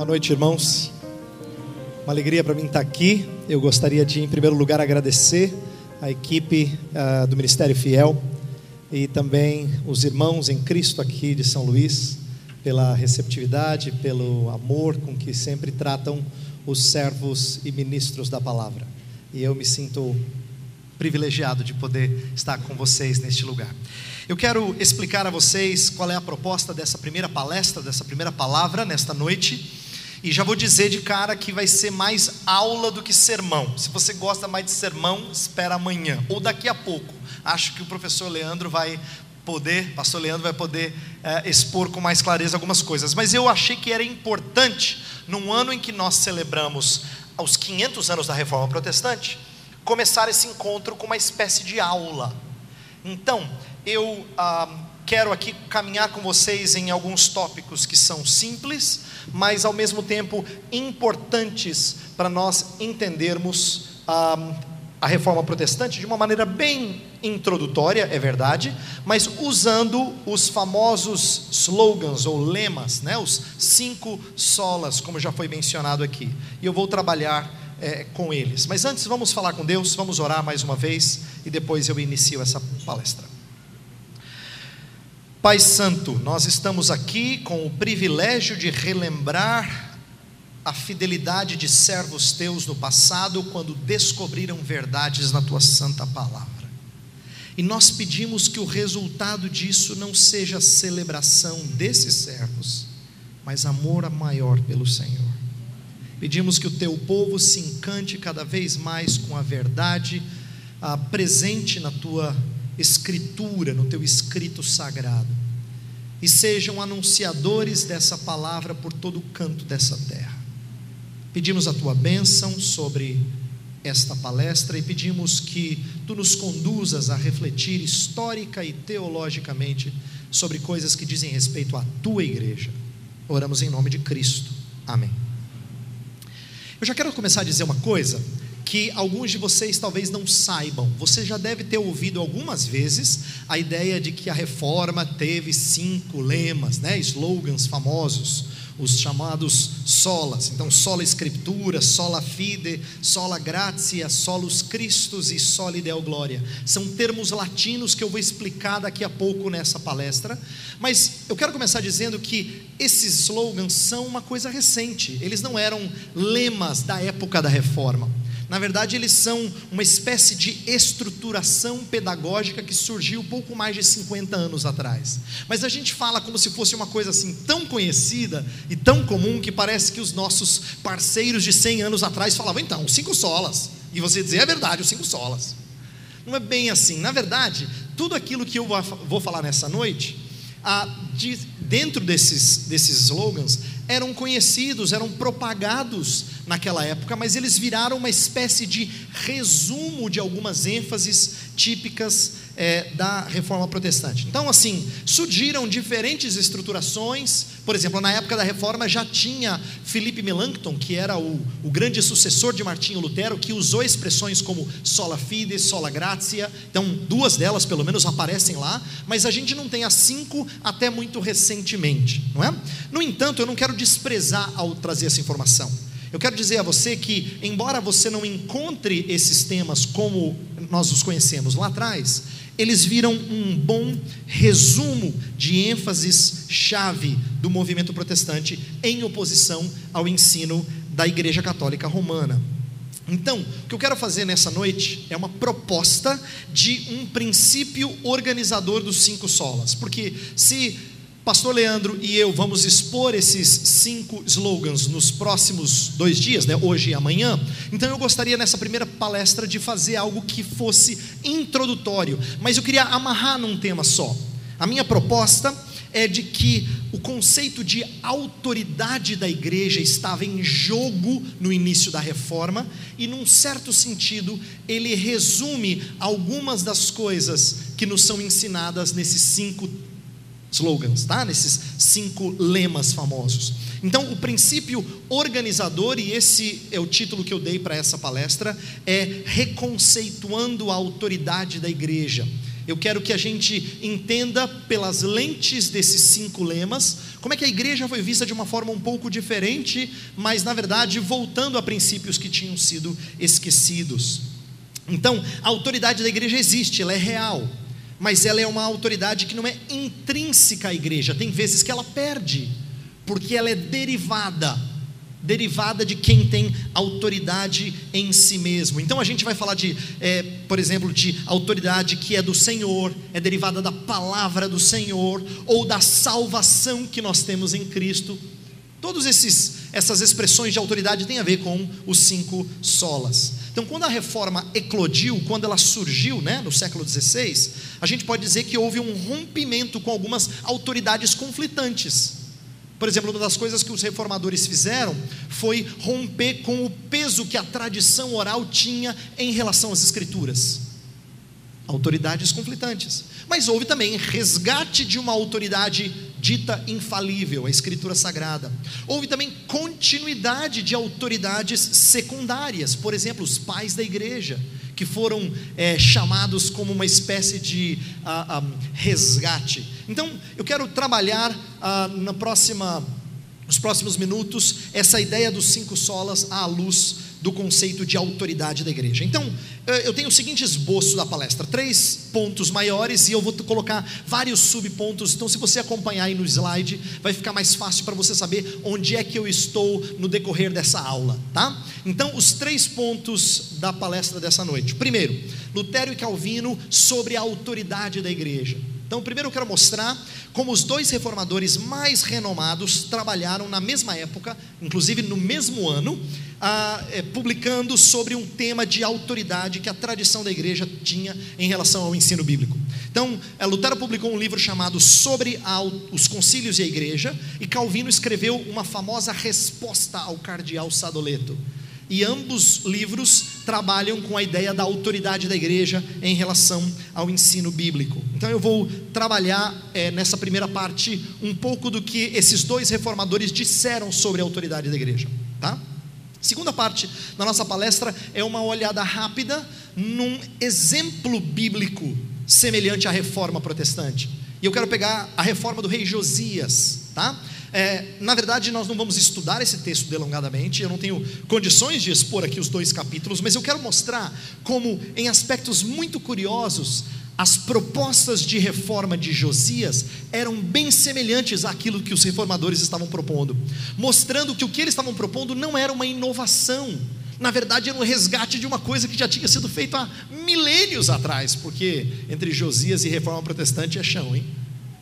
Boa noite, irmãos. Uma alegria para mim estar aqui. Eu gostaria de, em primeiro lugar, agradecer a equipe uh, do Ministério Fiel e também os irmãos em Cristo aqui de São Luís pela receptividade, pelo amor com que sempre tratam os servos e ministros da palavra. E eu me sinto privilegiado de poder estar com vocês neste lugar. Eu quero explicar a vocês qual é a proposta dessa primeira palestra, dessa primeira palavra nesta noite. E já vou dizer de cara que vai ser mais aula do que sermão. Se você gosta mais de sermão, espera amanhã ou daqui a pouco. Acho que o professor Leandro vai poder, pastor Leandro vai poder é, expor com mais clareza algumas coisas. Mas eu achei que era importante, num ano em que nós celebramos os 500 anos da Reforma Protestante, começar esse encontro com uma espécie de aula. Então, eu ah, quero aqui caminhar com vocês em alguns tópicos que são simples, mas ao mesmo tempo importantes para nós entendermos ah, a reforma protestante de uma maneira bem introdutória, é verdade, mas usando os famosos slogans ou lemas, né, os cinco solas, como já foi mencionado aqui. E eu vou trabalhar é, com eles. Mas antes, vamos falar com Deus, vamos orar mais uma vez e depois eu inicio essa palestra. Pai Santo, nós estamos aqui com o privilégio de relembrar a fidelidade de servos teus no passado, quando descobriram verdades na tua santa palavra. E nós pedimos que o resultado disso não seja celebração desses servos, mas amor maior pelo Senhor. Pedimos que o teu povo se encante cada vez mais com a verdade a presente na tua escritura, no teu escrito sagrado, e sejam anunciadores dessa palavra por todo o canto dessa terra. Pedimos a tua bênção sobre esta palestra e pedimos que tu nos conduzas a refletir histórica e teologicamente sobre coisas que dizem respeito à tua igreja. Oramos em nome de Cristo. Amém. Eu já quero começar a dizer uma coisa que alguns de vocês talvez não saibam. Você já deve ter ouvido algumas vezes a ideia de que a reforma teve cinco lemas, né, slogans famosos, os chamados solas. Então, sola escritura, sola fide, sola gratia, solus Christus e soli deo gloria. São termos latinos que eu vou explicar daqui a pouco nessa palestra, mas eu quero começar dizendo que esses slogans são uma coisa recente. Eles não eram lemas da época da reforma. Na verdade, eles são uma espécie de estruturação pedagógica que surgiu pouco mais de 50 anos atrás. Mas a gente fala como se fosse uma coisa assim tão conhecida e tão comum que parece que os nossos parceiros de 100 anos atrás falavam, então, cinco solas. E você dizia, é verdade, os cinco solas. Não é bem assim. Na verdade, tudo aquilo que eu vou falar nessa noite, de, dentro desses, desses slogans, eram conhecidos, eram propagados naquela época, mas eles viraram uma espécie de resumo de algumas ênfases típicas é, da reforma protestante. Então, assim, surgiram diferentes estruturações. Por exemplo, na época da reforma já tinha Felipe Melanchthon, que era o, o grande sucessor de Martinho Lutero, que usou expressões como sola fide, sola gratia. Então, duas delas, pelo menos, aparecem lá, mas a gente não tem as cinco até muito recentemente, não é? No entanto, eu não quero desprezar ao trazer essa informação. Eu quero dizer a você que, embora você não encontre esses temas como nós os conhecemos lá atrás, eles viram um bom resumo de ênfases chave do movimento protestante em oposição ao ensino da Igreja Católica Romana. Então, o que eu quero fazer nessa noite é uma proposta de um princípio organizador dos cinco solas, porque se Pastor Leandro e eu vamos expor esses cinco slogans nos próximos dois dias, né, hoje e amanhã. Então eu gostaria nessa primeira palestra de fazer algo que fosse introdutório, mas eu queria amarrar num tema só. A minha proposta é de que o conceito de autoridade da igreja estava em jogo no início da reforma, e num certo sentido, ele resume algumas das coisas que nos são ensinadas nesses cinco slogans, tá? Nesses cinco lemas famosos. Então, o princípio organizador, e esse é o título que eu dei para essa palestra, é reconceituando a autoridade da igreja. eu quero que a gente entenda pelas lentes desses cinco lemas como é que a igreja foi vista de uma forma um pouco diferente, mas na verdade voltando a princípios que tinham sido esquecidos. Então, a autoridade da igreja existe, ela é real, mas ela é uma autoridade que não é intrínseca à igreja, tem vezes que ela perde, porque ela é derivada derivada de quem tem autoridade em si mesmo. Então a gente vai falar de, é, por exemplo, de autoridade que é do Senhor, é derivada da palavra do Senhor ou da salvação que nós temos em Cristo. Todas essas expressões de autoridade têm a ver com os cinco solas. Então, quando a reforma eclodiu, quando ela surgiu né, no século XVI, a gente pode dizer que houve um rompimento com algumas autoridades conflitantes. Por exemplo, uma das coisas que os reformadores fizeram foi romper com o peso que a tradição oral tinha em relação às Escrituras. Autoridades conflitantes. Mas houve também resgate de uma autoridade dita infalível, a Escritura Sagrada. Houve também continuidade de autoridades secundárias, por exemplo, os pais da igreja que foram é, chamados como uma espécie de ah, ah, resgate. Então, eu quero trabalhar ah, na próxima, nos próximos minutos essa ideia dos cinco solas à luz do conceito de autoridade da igreja. Então, eu tenho o seguinte esboço da palestra: três pontos maiores e eu vou colocar vários subpontos. Então, se você acompanhar aí no slide, vai ficar mais fácil para você saber onde é que eu estou no decorrer dessa aula, tá? Então, os três pontos da palestra dessa noite. Primeiro, Lutero e Calvino sobre a autoridade da igreja. Então, primeiro eu quero mostrar como os dois reformadores mais renomados trabalharam na mesma época, inclusive no mesmo ano, ah, é, publicando sobre um tema de autoridade que a tradição da igreja tinha em relação ao ensino bíblico. Então, é, Lutero publicou um livro chamado Sobre a, os Concílios e a Igreja, e Calvino escreveu uma famosa resposta ao cardeal Sadoleto e ambos livros trabalham com a ideia da autoridade da igreja em relação ao ensino bíblico. Então eu vou trabalhar é, nessa primeira parte um pouco do que esses dois reformadores disseram sobre a autoridade da igreja, tá? Segunda parte da nossa palestra é uma olhada rápida num exemplo bíblico semelhante à reforma protestante. E eu quero pegar a reforma do rei Josias, tá? É, na verdade, nós não vamos estudar esse texto delongadamente, eu não tenho condições de expor aqui os dois capítulos, mas eu quero mostrar como, em aspectos muito curiosos, as propostas de reforma de Josias eram bem semelhantes àquilo que os reformadores estavam propondo, mostrando que o que eles estavam propondo não era uma inovação, na verdade era um resgate de uma coisa que já tinha sido feita há milênios atrás, porque entre Josias e reforma protestante é chão, hein?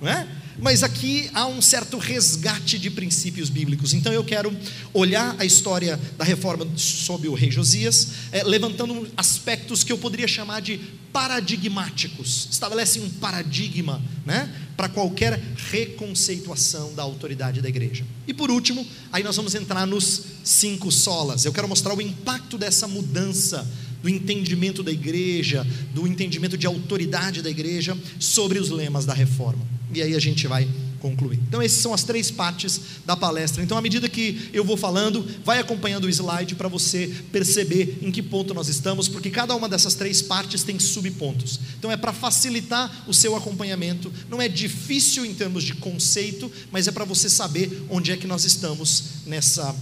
Não é? Mas aqui há um certo resgate de princípios bíblicos. Então eu quero olhar a história da reforma sob o rei Josias, é, levantando aspectos que eu poderia chamar de paradigmáticos. Estabelece um paradigma né, para qualquer reconceituação da autoridade da igreja. E por último, aí nós vamos entrar nos cinco solas. Eu quero mostrar o impacto dessa mudança do entendimento da igreja, do entendimento de autoridade da igreja sobre os lemas da reforma. E aí a gente vai concluir. Então, essas são as três partes da palestra. Então, à medida que eu vou falando, vai acompanhando o slide para você perceber em que ponto nós estamos, porque cada uma dessas três partes tem subpontos. Então, é para facilitar o seu acompanhamento. Não é difícil em termos de conceito, mas é para você saber onde é que nós estamos nessa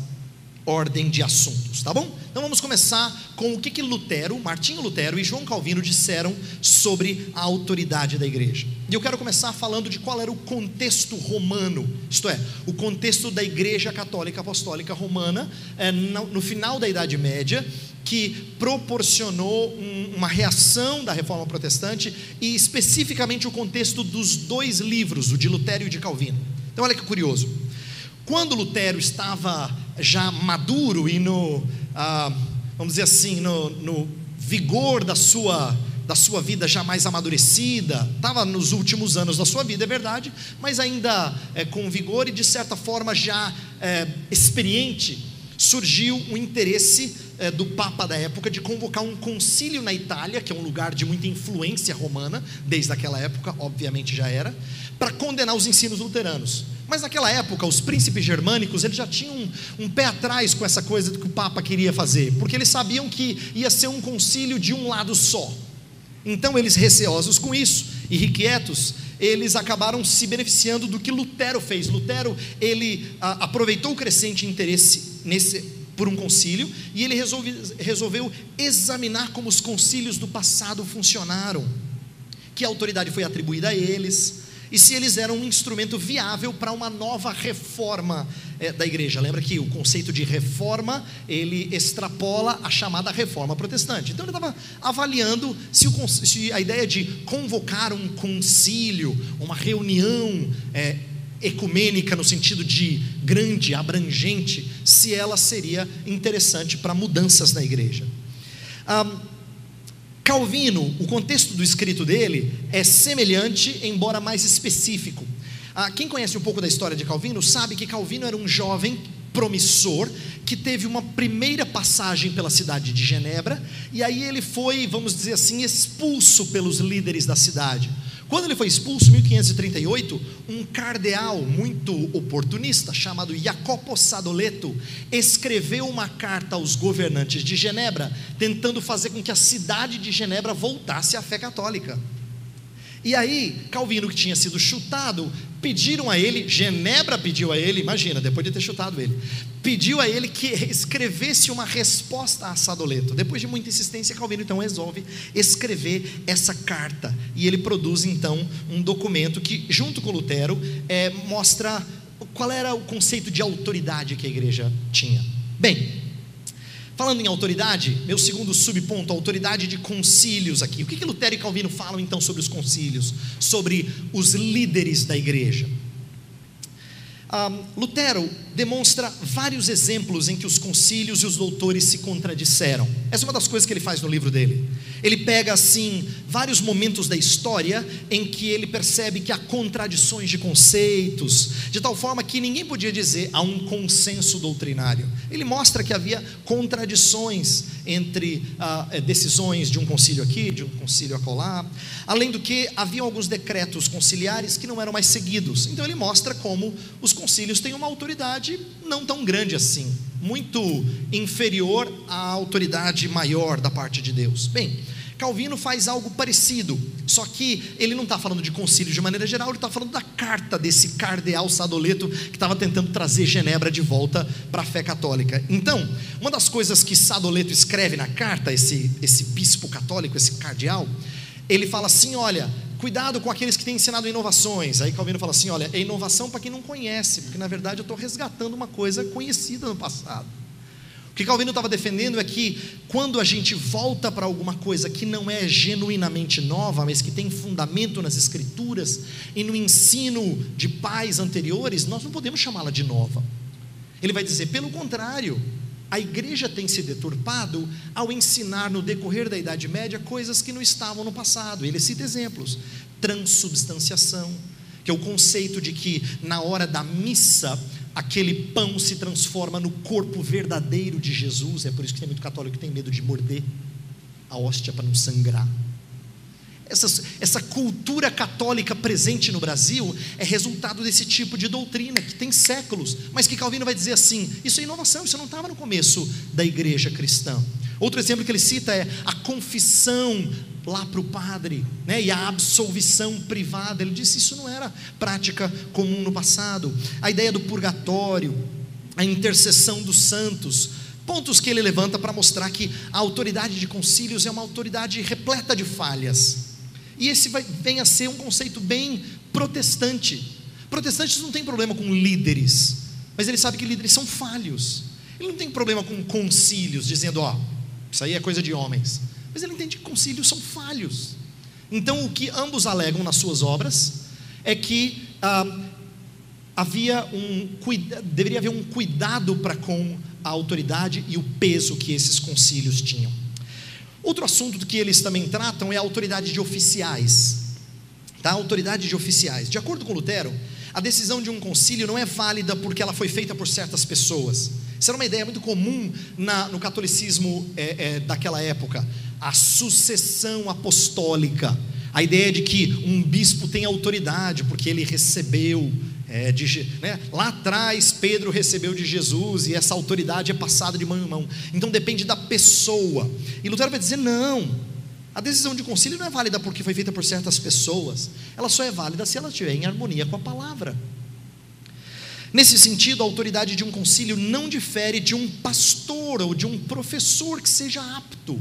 ordem de assuntos, tá bom? Então vamos começar com o que, que Lutero, Martinho Lutero e João Calvino disseram sobre a autoridade da igreja. E eu quero começar falando de qual era o contexto romano, isto é, o contexto da igreja católica apostólica romana é, no, no final da Idade Média, que proporcionou um, uma reação da reforma protestante e especificamente o contexto dos dois livros, o de Lutero e o de Calvino. Então olha que curioso. Quando Lutero estava já maduro e no, ah, vamos dizer assim, no, no vigor da sua da sua vida já mais amadurecida, estava nos últimos anos da sua vida, é verdade, mas ainda é, com vigor e de certa forma já é, experiente, surgiu um interesse é, do Papa da época de convocar um concílio na Itália, que é um lugar de muita influência romana, desde aquela época, obviamente já era, para condenar os ensinos luteranos. Mas naquela época, os príncipes germânicos eles já tinham um, um, pé atrás com essa coisa do que o Papa queria fazer, porque eles sabiam que ia ser um concílio de um lado só. Então, eles receosos com isso, irrequietos, eles acabaram se beneficiando do que Lutero fez. Lutero, ele a, aproveitou o crescente interesse nesse, por um concílio e ele resolve, resolveu examinar como os concílios do passado funcionaram, que autoridade foi atribuída a eles, e se eles eram um instrumento viável para uma nova reforma é, da igreja. Lembra que o conceito de reforma ele extrapola a chamada reforma protestante. Então ele estava avaliando se, o, se, a ideia de convocar um concílio, uma reunião é, ecumênica no sentido de grande, abrangente, se ela seria interessante para mudanças na igreja. Um, Calvino, o contexto do escrito dele é semelhante, embora mais específico. Ah, quem conhece um pouco da história de Calvino sabe que Calvino era um jovem promissor que teve uma primeira passagem pela cidade de Genebra e aí ele foi, vamos dizer assim, expulso pelos líderes da cidade. Quando ele foi expulso, em 1538, um cardeal muito oportunista, chamado Jacopo Sadoleto, escreveu uma carta aos governantes de Genebra, tentando fazer com que a cidade de Genebra voltasse à fé católica. E aí, Calvino, que tinha sido chutado, pediram a ele, Genebra pediu a ele, imagina, depois de ter chutado ele, pediu a ele que escrevesse uma resposta a Sadoleto. Depois de muita insistência, Calvino então resolve escrever essa carta. E ele produz então um documento que, junto com Lutero, é, mostra qual era o conceito de autoridade que a igreja tinha. Bem, Falando em autoridade, meu segundo subponto, autoridade de concílios aqui. O que, que Lutero e Calvino falam então sobre os concílios? Sobre os líderes da igreja. Um, Lutero demonstra vários exemplos em que os concílios e os doutores se contradisseram. Essa é uma das coisas que ele faz no livro dele. Ele pega assim vários momentos da história em que ele percebe que há contradições de conceitos, de tal forma que ninguém podia dizer há um consenso doutrinário. Ele mostra que havia contradições entre ah, eh, decisões de um concílio aqui, de um concílio acolá, além do que havia alguns decretos conciliares que não eram mais seguidos. Então ele mostra como os concílios têm uma autoridade não tão grande assim, muito inferior à autoridade maior da parte de Deus. Bem, Calvino faz algo parecido, só que ele não está falando de concílio de maneira geral, ele está falando da carta desse cardeal Sadoleto que estava tentando trazer Genebra de volta para a fé católica. Então, uma das coisas que Sadoleto escreve na carta, esse, esse bispo católico, esse cardeal, ele fala assim: olha, cuidado com aqueles que têm ensinado inovações. Aí Calvino fala assim: olha, é inovação para quem não conhece, porque na verdade eu estou resgatando uma coisa conhecida no passado. O que Calvino estava defendendo é que quando a gente volta para alguma coisa que não é genuinamente nova, mas que tem fundamento nas escrituras e no ensino de pais anteriores, nós não podemos chamá-la de nova. Ele vai dizer, pelo contrário, a igreja tem se deturpado ao ensinar no decorrer da Idade Média coisas que não estavam no passado. Ele cita exemplos: transubstanciação, que é o conceito de que na hora da missa aquele pão se transforma no corpo verdadeiro de Jesus. É por isso que tem muito católico que tem medo de morder a hóstia para não sangrar. Essa, essa cultura católica presente no Brasil é resultado desse tipo de doutrina que tem séculos, mas que Calvino vai dizer assim: isso é inovação, isso não estava no começo da igreja cristã. Outro exemplo que ele cita é a confissão lá para o padre, né, e a absolvição privada. Ele disse isso não era prática comum no passado. A ideia do purgatório, a intercessão dos santos, pontos que ele levanta para mostrar que a autoridade de concílios é uma autoridade repleta de falhas. E esse vai, vem a ser um conceito bem protestante. Protestantes não tem problema com líderes, mas ele sabe que líderes são falhos. Ele não tem problema com concílios, dizendo, ó, isso aí é coisa de homens. Mas ele entende que concílios são falhos. Então, o que ambos alegam nas suas obras é que ah, havia um, deveria haver um cuidado para com a autoridade e o peso que esses concílios tinham. Outro assunto que eles também tratam é a autoridade de oficiais. Tá? Autoridade de oficiais. De acordo com Lutero, a decisão de um concílio não é válida porque ela foi feita por certas pessoas. Isso era uma ideia muito comum na, no catolicismo é, é, daquela época. A sucessão apostólica. A ideia de que um bispo tem autoridade porque ele recebeu é, de, né? Lá atrás, Pedro recebeu de Jesus e essa autoridade é passada de mão em mão. Então depende da pessoa. E Lutero vai dizer: não, A decisão de concílio não é válida porque foi feita por certas pessoas, ela só é válida se ela estiver em harmonia com a palavra. Nesse sentido, a autoridade de um concílio não difere de um pastor ou de um professor que seja apto.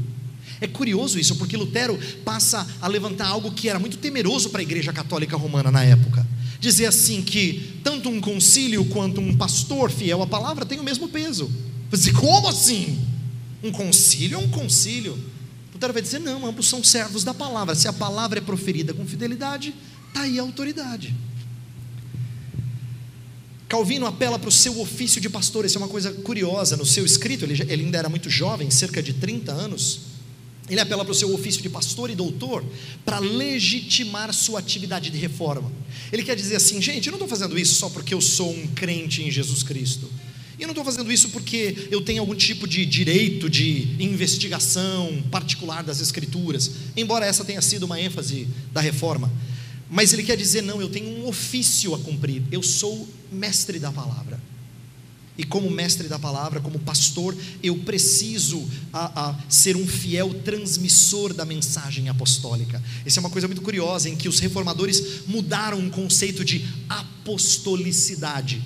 É curioso isso, porque Lutero passa a levantar algo que era muito temeroso para a Igreja Católica Romana na época. Dizer assim que tanto um concílio quanto um pastor fiel à palavra têm o mesmo peso. Dizer, como assim? Um concílio é um concílio. Lutero vai dizer: não, ambos são servos da palavra. Se a palavra é proferida com fidelidade, está aí a autoridade. Calvino apela para o seu ofício de pastor, isso é uma coisa curiosa. No seu escrito, ele, ele ainda era muito jovem, cerca de 30 anos. Ele apela para o seu ofício de pastor e doutor para legitimar sua atividade de reforma. Ele quer dizer assim, gente, eu não estou fazendo isso só porque eu sou um crente em Jesus Cristo. E eu não estou fazendo isso porque eu tenho algum tipo de direito de investigação particular das Escrituras, embora essa tenha sido uma ênfase da reforma. Mas ele quer dizer, não, eu tenho um ofício a cumprir, eu sou mestre da palavra. E como mestre da palavra, como pastor, eu preciso a, a, ser um fiel transmissor da mensagem apostólica. Essa é uma coisa muito curiosa, em que os reformadores mudaram o conceito de apostolicidade.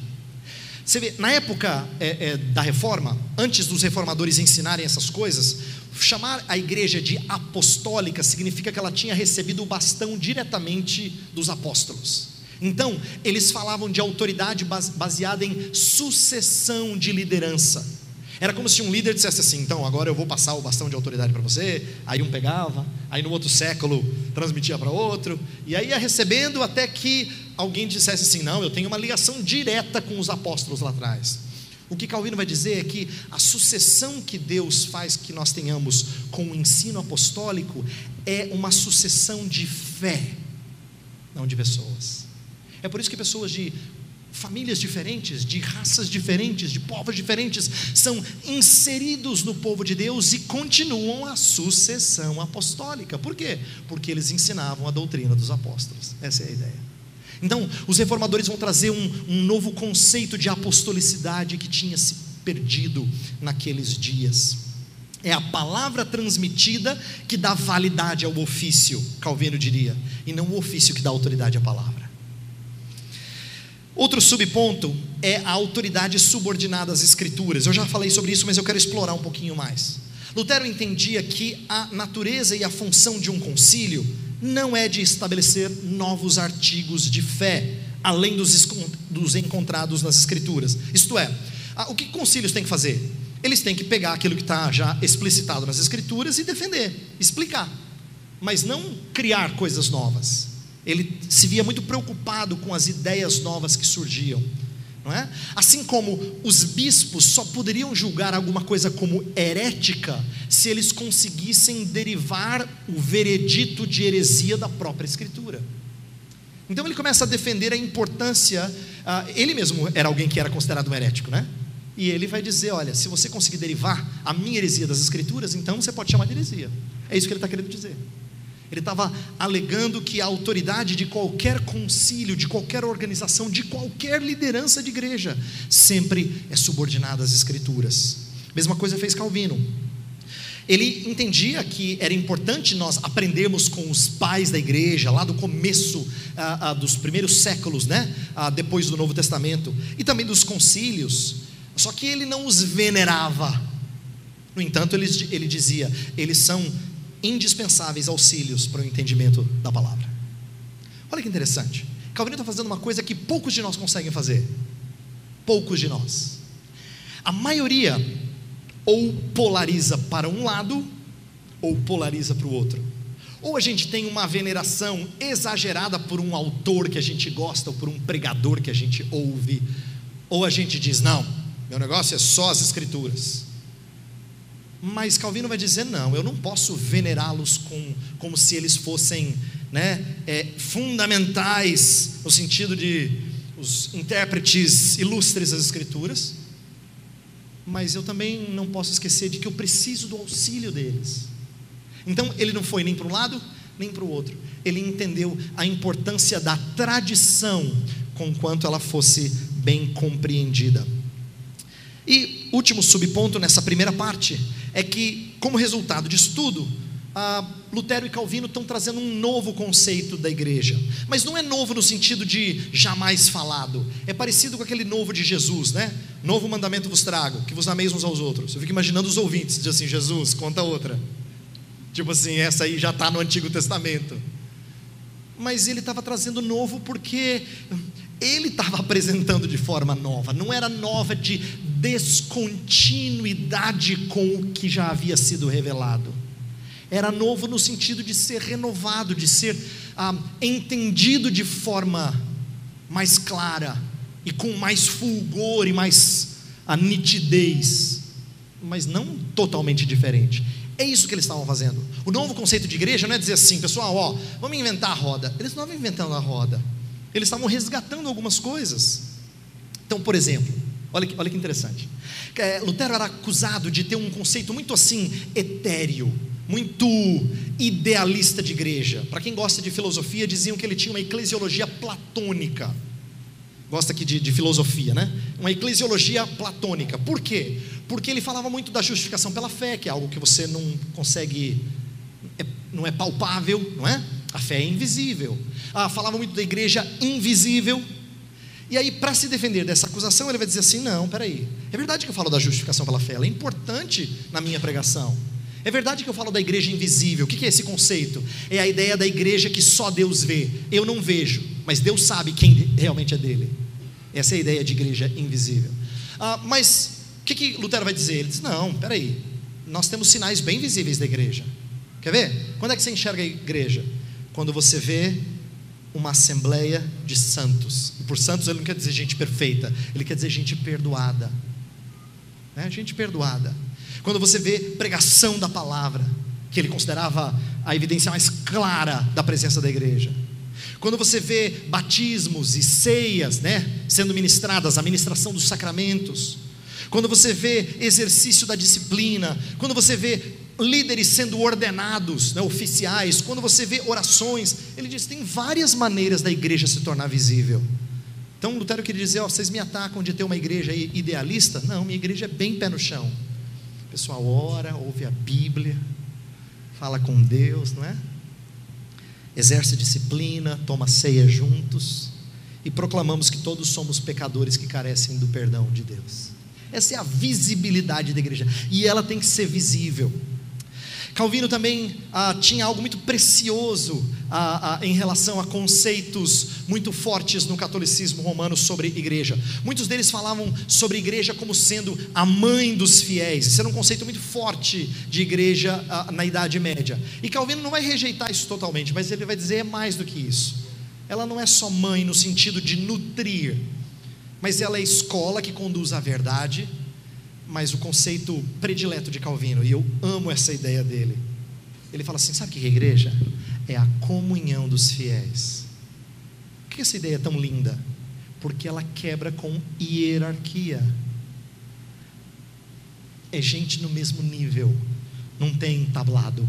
Você vê, na época é, é, da reforma, antes dos reformadores ensinarem essas coisas, chamar a igreja de apostólica significa que ela tinha recebido o bastão diretamente dos apóstolos. Então, eles falavam de autoridade baseada em sucessão de liderança. Era como se um líder dissesse assim: então, agora eu vou passar o bastão de autoridade para você. Aí um pegava, aí no outro século transmitia para outro, e aí ia recebendo até que alguém dissesse assim: não, eu tenho uma ligação direta com os apóstolos lá atrás. O que Calvino vai dizer é que a sucessão que Deus faz que nós tenhamos com o ensino apostólico é uma sucessão de fé, não de pessoas. É por isso que pessoas de famílias diferentes, de raças diferentes, de povos diferentes, são inseridos no povo de Deus e continuam a sucessão apostólica. Por quê? Porque eles ensinavam a doutrina dos apóstolos. Essa é a ideia. Então, os reformadores vão trazer um, um novo conceito de apostolicidade que tinha se perdido naqueles dias. É a palavra transmitida que dá validade ao ofício, Calvino diria, e não o ofício que dá autoridade à palavra. Outro subponto é a autoridade subordinada às Escrituras. Eu já falei sobre isso, mas eu quero explorar um pouquinho mais. Lutero entendia que a natureza e a função de um concílio não é de estabelecer novos artigos de fé, além dos, dos encontrados nas Escrituras. Isto é, o que concílios têm que fazer? Eles têm que pegar aquilo que está já explicitado nas Escrituras e defender, explicar, mas não criar coisas novas. Ele se via muito preocupado com as ideias novas que surgiam. Não é? Assim como os bispos só poderiam julgar alguma coisa como herética se eles conseguissem derivar o veredito de heresia da própria Escritura. Então ele começa a defender a importância. Uh, ele mesmo era alguém que era considerado um herético, né? E ele vai dizer: olha, se você conseguir derivar a minha heresia das Escrituras, então você pode chamar de heresia. É isso que ele está querendo dizer. Ele estava alegando que a autoridade de qualquer concílio, de qualquer organização, de qualquer liderança de igreja, sempre é subordinada às Escrituras. Mesma coisa fez Calvino. Ele entendia que era importante nós aprendermos com os pais da igreja, lá do começo ah, ah, dos primeiros séculos, né? Ah, depois do Novo Testamento, e também dos concílios, só que ele não os venerava. No entanto, ele, ele dizia: eles são indispensáveis auxílios para o entendimento da palavra. Olha que interessante. Calvino está fazendo uma coisa que poucos de nós conseguem fazer. Poucos de nós. A maioria ou polariza para um lado ou polariza para o outro. Ou a gente tem uma veneração exagerada por um autor que a gente gosta ou por um pregador que a gente ouve, ou a gente diz: não, meu negócio é só as escrituras. Mas Calvino vai dizer: não, eu não posso venerá-los com, como se eles fossem né, é, fundamentais, no sentido de os intérpretes ilustres das Escrituras, mas eu também não posso esquecer de que eu preciso do auxílio deles. Então ele não foi nem para um lado nem para o outro, ele entendeu a importância da tradição, com quanto ela fosse bem compreendida. E último subponto nessa primeira parte é que, como resultado tudo, ah, Lutero e Calvino estão trazendo um novo conceito da igreja, mas não é novo no sentido de jamais falado, é parecido com aquele novo de Jesus, né? Novo mandamento vos trago, que vos ameis uns aos outros. Eu fico imaginando os ouvintes, diz assim: Jesus, conta outra. Tipo assim, essa aí já está no Antigo Testamento. Mas ele estava trazendo novo porque ele estava apresentando de forma nova, não era nova de descontinuidade com o que já havia sido revelado. Era novo no sentido de ser renovado, de ser ah, entendido de forma mais clara e com mais fulgor e mais a nitidez, mas não totalmente diferente. É isso que eles estavam fazendo. O novo conceito de igreja não é dizer assim, pessoal, ó, vamos inventar a roda. Eles não estavam inventando a roda. Eles estavam resgatando algumas coisas. Então, por exemplo, olha que, olha que interessante. É, Lutero era acusado de ter um conceito muito assim etéreo, muito idealista de igreja. Para quem gosta de filosofia, diziam que ele tinha uma eclesiologia platônica. Gosta aqui de, de, filosofia, né? Uma eclesiologia platônica. Por quê? Porque ele falava muito da justificação pela fé, que é algo que você não consegue, é, não é palpável, não é? A fé é invisível. Ah, falava muito da igreja invisível. E aí, para se defender dessa acusação, ele vai dizer assim: não, peraí. É verdade que eu falo da justificação pela fé, ela é importante na minha pregação. É verdade que eu falo da igreja invisível. O que é esse conceito? É a ideia da igreja que só Deus vê. Eu não vejo, mas Deus sabe quem realmente é dele. Essa é a ideia de igreja invisível. Ah, mas o que, que Lutero vai dizer? Ele diz: não, peraí. Nós temos sinais bem visíveis da igreja. Quer ver? Quando é que você enxerga a igreja? Quando você vê uma assembleia de santos. E por santos ele não quer dizer gente perfeita, ele quer dizer gente perdoada. Né? Gente perdoada. Quando você vê pregação da palavra, que ele considerava a evidência mais clara da presença da igreja. Quando você vê batismos e ceias, né, sendo ministradas, a ministração dos sacramentos. Quando você vê exercício da disciplina, quando você vê líderes sendo ordenados, né, oficiais, quando você vê orações, ele diz: tem várias maneiras da igreja se tornar visível. Então Lutero queria dizer: ó, vocês me atacam de ter uma igreja idealista? Não, minha igreja é bem pé no chão. O pessoal ora, ouve a Bíblia, fala com Deus, não é? Exerce disciplina, toma ceia juntos e proclamamos que todos somos pecadores que carecem do perdão de Deus. Essa é a visibilidade da igreja e ela tem que ser visível. Calvino também ah, tinha algo muito precioso ah, ah, em relação a conceitos muito fortes no catolicismo romano sobre igreja. Muitos deles falavam sobre igreja como sendo a mãe dos fiéis. Esse era um conceito muito forte de igreja ah, na Idade Média. E Calvino não vai rejeitar isso totalmente, mas ele vai dizer é mais do que isso. Ela não é só mãe no sentido de nutrir, mas ela é escola que conduz à verdade mas o conceito predileto de Calvino, e eu amo essa ideia dele. Ele fala assim: sabe o que é igreja? É a comunhão dos fiéis. Por que essa ideia é tão linda? Porque ela quebra com hierarquia. É gente no mesmo nível, não tem tablado,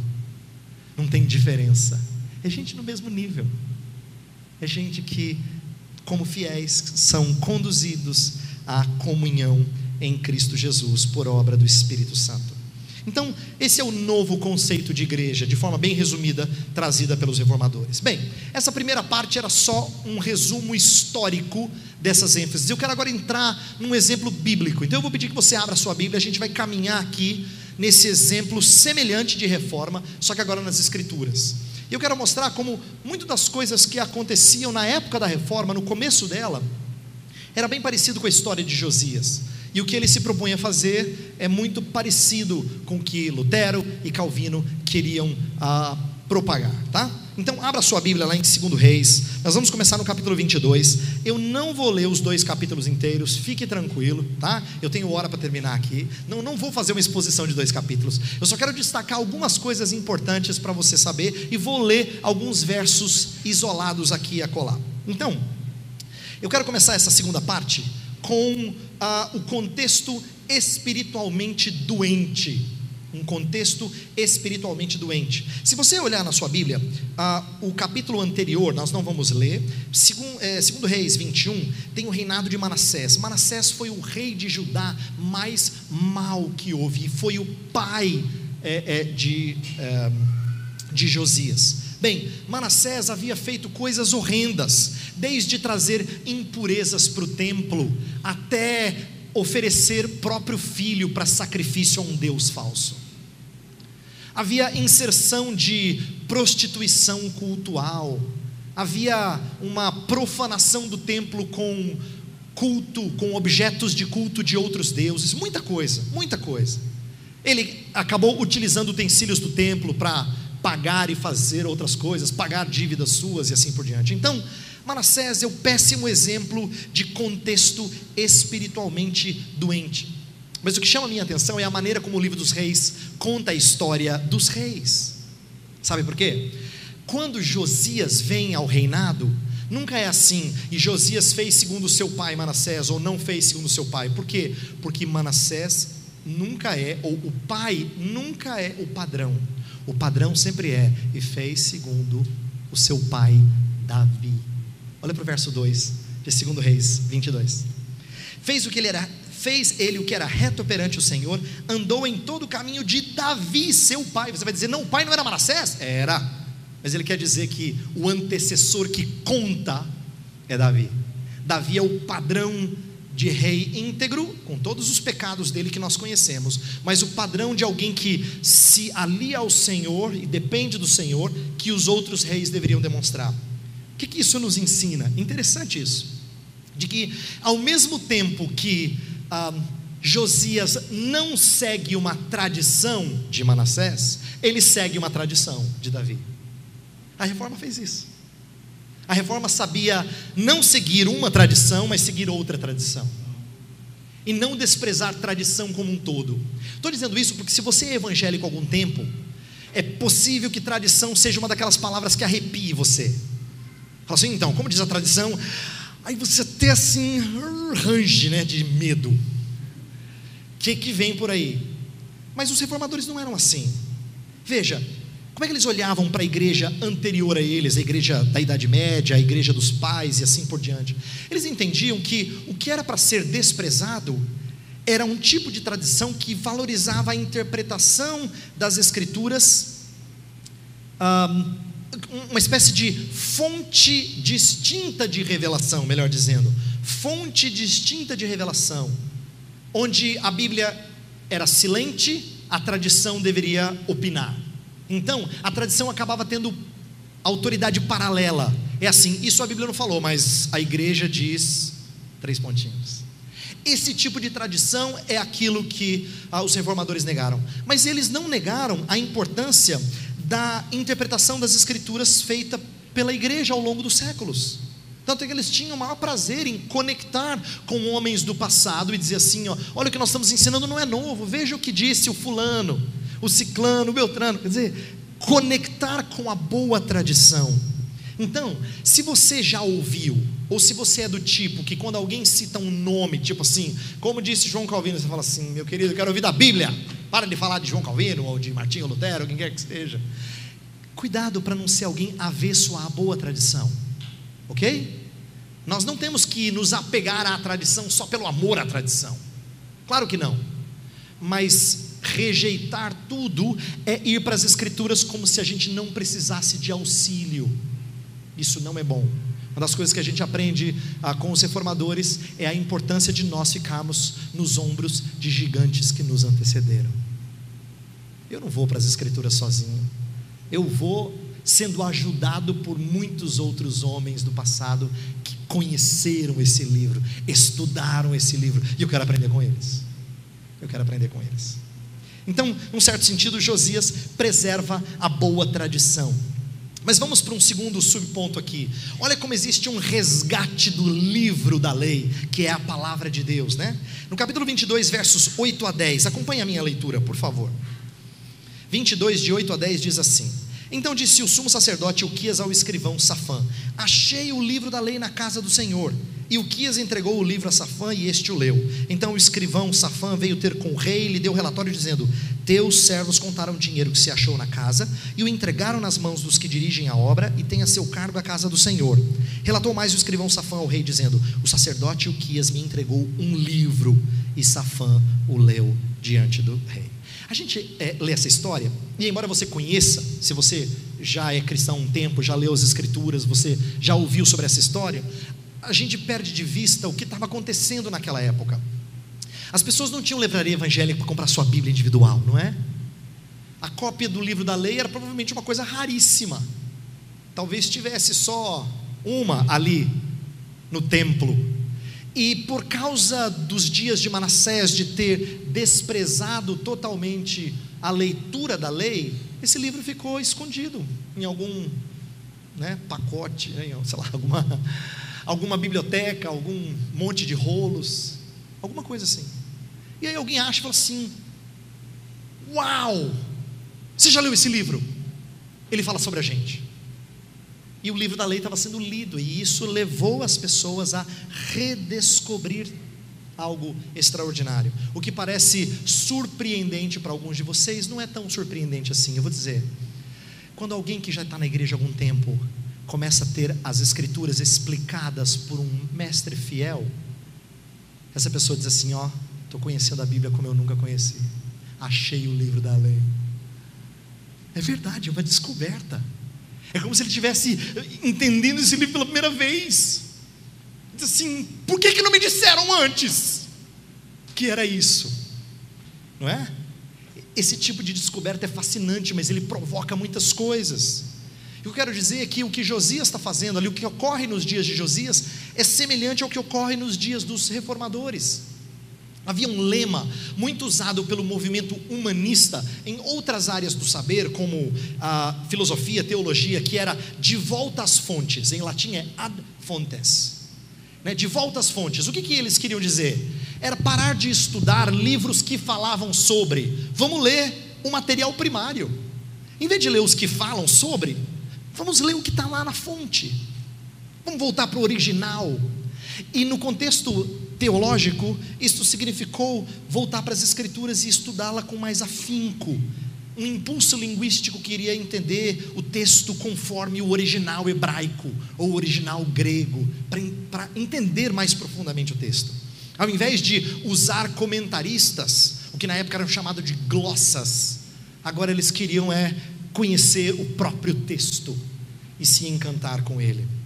não tem diferença. É gente no mesmo nível. É gente que, como fiéis, são conduzidos à comunhão em Cristo Jesus por obra do Espírito Santo. Então, esse é o novo conceito de igreja, de forma bem resumida, trazida pelos reformadores. Bem, essa primeira parte era só um resumo histórico dessas ênfases. Eu quero agora entrar num exemplo bíblico. Então, eu vou pedir que você abra a sua Bíblia, a gente vai caminhar aqui nesse exemplo semelhante de reforma, só que agora nas Escrituras. Eu quero mostrar como muitas das coisas que aconteciam na época da reforma, no começo dela, era bem parecido com a história de Josias. E o que ele se propunha a fazer é muito parecido com o que Lutero e Calvino queriam ah, propagar, tá? Então, abra sua Bíblia lá em 2 Reis. Nós vamos começar no capítulo 22. Eu não vou ler os dois capítulos inteiros, fique tranquilo, tá? Eu tenho hora para terminar aqui. Não, não vou fazer uma exposição de dois capítulos. Eu só quero destacar algumas coisas importantes para você saber e vou ler alguns versos isolados aqui e acolá. Então, eu quero começar essa segunda parte com ah, o contexto espiritualmente doente. Um contexto espiritualmente doente. Se você olhar na sua Bíblia, ah, o capítulo anterior, nós não vamos ler, segundo, é, segundo Reis 21, tem o reinado de Manassés. Manassés foi o rei de Judá mais mau que houve, e foi o pai é, é, de. É, de Josias? Bem, Manassés havia feito coisas horrendas, desde trazer impurezas para o templo, até oferecer próprio filho para sacrifício a um Deus falso. Havia inserção de prostituição cultual, havia uma profanação do templo com culto, com objetos de culto de outros deuses, muita coisa, muita coisa. Ele acabou utilizando utensílios do templo para pagar e fazer outras coisas, pagar dívidas suas e assim por diante. Então, Manassés é o péssimo exemplo de contexto espiritualmente doente. Mas o que chama a minha atenção é a maneira como o livro dos reis conta a história dos reis. Sabe por quê? Quando Josias vem ao reinado, nunca é assim, e Josias fez segundo seu pai Manassés, ou não fez segundo seu pai. Por quê? Porque Manassés nunca é, ou o pai nunca é o padrão. O padrão sempre é, e fez segundo o seu pai Davi. Olha para o verso 2 de 2 Reis 22. Fez o que ele era, fez ele o que era reto perante o Senhor, andou em todo o caminho de Davi, seu pai. Você vai dizer, não, o pai não era Manassés? Era. Mas ele quer dizer que o antecessor que conta é Davi. Davi é o padrão de rei íntegro, com todos os pecados dele que nós conhecemos, mas o padrão de alguém que se alia ao Senhor e depende do Senhor, que os outros reis deveriam demonstrar que, que isso nos ensina? Interessante isso, de que ao mesmo tempo que ah, Josias não segue uma tradição de Manassés, ele segue uma tradição de Davi. A reforma fez isso. A reforma sabia não seguir uma tradição, mas seguir outra tradição. E não desprezar tradição como um todo. Estou dizendo isso porque se você é evangélico há algum tempo, é possível que tradição seja uma daquelas palavras que arrepie você. Fala assim, então, como diz a tradição, aí você até assim, range né, de medo. O que, que vem por aí? Mas os reformadores não eram assim. Veja, como é que eles olhavam para a igreja anterior a eles, a igreja da Idade Média, a igreja dos pais e assim por diante? Eles entendiam que o que era para ser desprezado era um tipo de tradição que valorizava a interpretação das Escrituras. Um, uma espécie de fonte distinta de revelação, melhor dizendo, fonte distinta de revelação, onde a Bíblia era silente, a tradição deveria opinar. Então, a tradição acabava tendo autoridade paralela. É assim, isso a Bíblia não falou, mas a igreja diz três pontinhos. Esse tipo de tradição é aquilo que ah, os reformadores negaram. Mas eles não negaram a importância da interpretação das Escrituras feita pela igreja ao longo dos séculos. Tanto é que eles tinham o maior prazer em conectar com homens do passado e dizer assim: ó, olha o que nós estamos ensinando não é novo, veja o que disse o fulano, o ciclano, o beltrano. Quer dizer, conectar com a boa tradição. Então, se você já ouviu, ou se você é do tipo que quando alguém cita um nome, tipo assim, como disse João Calvino, você fala assim: meu querido, eu quero ouvir da Bíblia. Para de falar de João Calvino ou de Martinho Lutero, quem quer que seja. Cuidado para não ser alguém avesso à boa tradição, ok? Nós não temos que nos apegar à tradição só pelo amor à tradição, claro que não, mas rejeitar tudo é ir para as Escrituras como se a gente não precisasse de auxílio, isso não é bom. Uma das coisas que a gente aprende ah, com os reformadores é a importância de nós ficarmos nos ombros de gigantes que nos antecederam. Eu não vou para as Escrituras sozinho, eu vou sendo ajudado por muitos outros homens do passado que conheceram esse livro, estudaram esse livro, e eu quero aprender com eles. Eu quero aprender com eles. Então, num certo sentido, Josias preserva a boa tradição. Mas vamos para um segundo subponto aqui. Olha como existe um resgate do livro da lei, que é a palavra de Deus, né? No capítulo 22, versos 8 a 10. Acompanhe a minha leitura, por favor. 22, de 8 a 10 diz assim: Então disse o sumo sacerdote Uquias ao escrivão Safã: Achei o livro da lei na casa do Senhor. E Uquias entregou o livro a Safã e este o leu. Então o escrivão Safã veio ter com o rei e lhe deu relatório dizendo: Teus servos contaram o dinheiro que se achou na casa e o entregaram nas mãos dos que dirigem a obra e tem a seu cargo a casa do Senhor. Relatou mais o escrivão Safã ao rei dizendo: O sacerdote Uquias me entregou um livro e Safã o leu diante do rei. A gente é, lê essa história, e embora você conheça, se você já é cristão há um tempo, já leu as escrituras, você já ouviu sobre essa história, a gente perde de vista o que estava acontecendo naquela época. As pessoas não tinham livraria evangélica para comprar sua Bíblia individual, não é? A cópia do livro da lei era provavelmente uma coisa raríssima. Talvez tivesse só uma ali no templo. E por causa dos dias de Manassés de ter desprezado totalmente a leitura da lei, esse livro ficou escondido em algum né, pacote, sei lá, alguma, alguma biblioteca, algum monte de rolos, alguma coisa assim. E aí alguém acha e fala assim: Uau! Você já leu esse livro? Ele fala sobre a gente. E o livro da lei estava sendo lido, e isso levou as pessoas a redescobrir algo extraordinário. O que parece surpreendente para alguns de vocês não é tão surpreendente assim. Eu vou dizer, quando alguém que já está na igreja há algum tempo começa a ter as escrituras explicadas por um mestre fiel, essa pessoa diz assim: Ó, estou conhecendo a Bíblia como eu nunca conheci, achei o livro da lei. É verdade, é uma descoberta. É como se ele estivesse entendendo esse livro pela primeira vez. Diz assim: por que, que não me disseram antes que era isso? Não é? Esse tipo de descoberta é fascinante, mas ele provoca muitas coisas. Eu quero dizer é que o que Josias está fazendo ali, o que ocorre nos dias de Josias, é semelhante ao que ocorre nos dias dos reformadores. Havia um lema muito usado pelo movimento humanista em outras áreas do saber, como a filosofia, teologia, que era de volta às fontes, em latim é ad fontes. Né, de volta às fontes. O que, que eles queriam dizer? Era parar de estudar livros que falavam sobre. Vamos ler o material primário. Em vez de ler os que falam sobre, vamos ler o que está lá na fonte. Vamos voltar para o original. E no contexto teológico, isto significou voltar para as Escrituras e estudá-la com mais afinco. Um impulso linguístico que iria entender o texto conforme o original hebraico ou o original grego, para entender mais profundamente o texto. Ao invés de usar comentaristas, o que na época eram chamados de glossas, agora eles queriam é conhecer o próprio texto e se encantar com ele.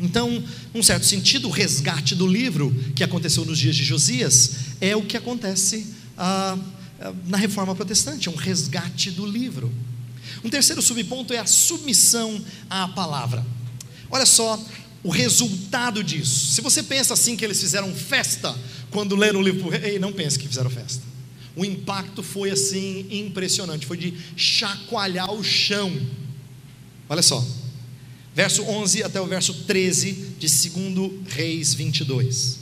Então, num certo sentido, o resgate do livro que aconteceu nos dias de Josias é o que acontece ah, ah, na reforma protestante, é um resgate do livro. Um terceiro subponto é a submissão à palavra. Olha só o resultado disso. Se você pensa assim que eles fizeram festa quando leram o livro, ei, não pense que fizeram festa. O impacto foi assim impressionante, foi de chacoalhar o chão. Olha só, verso 11 até o verso 13 de 2 Reis 22.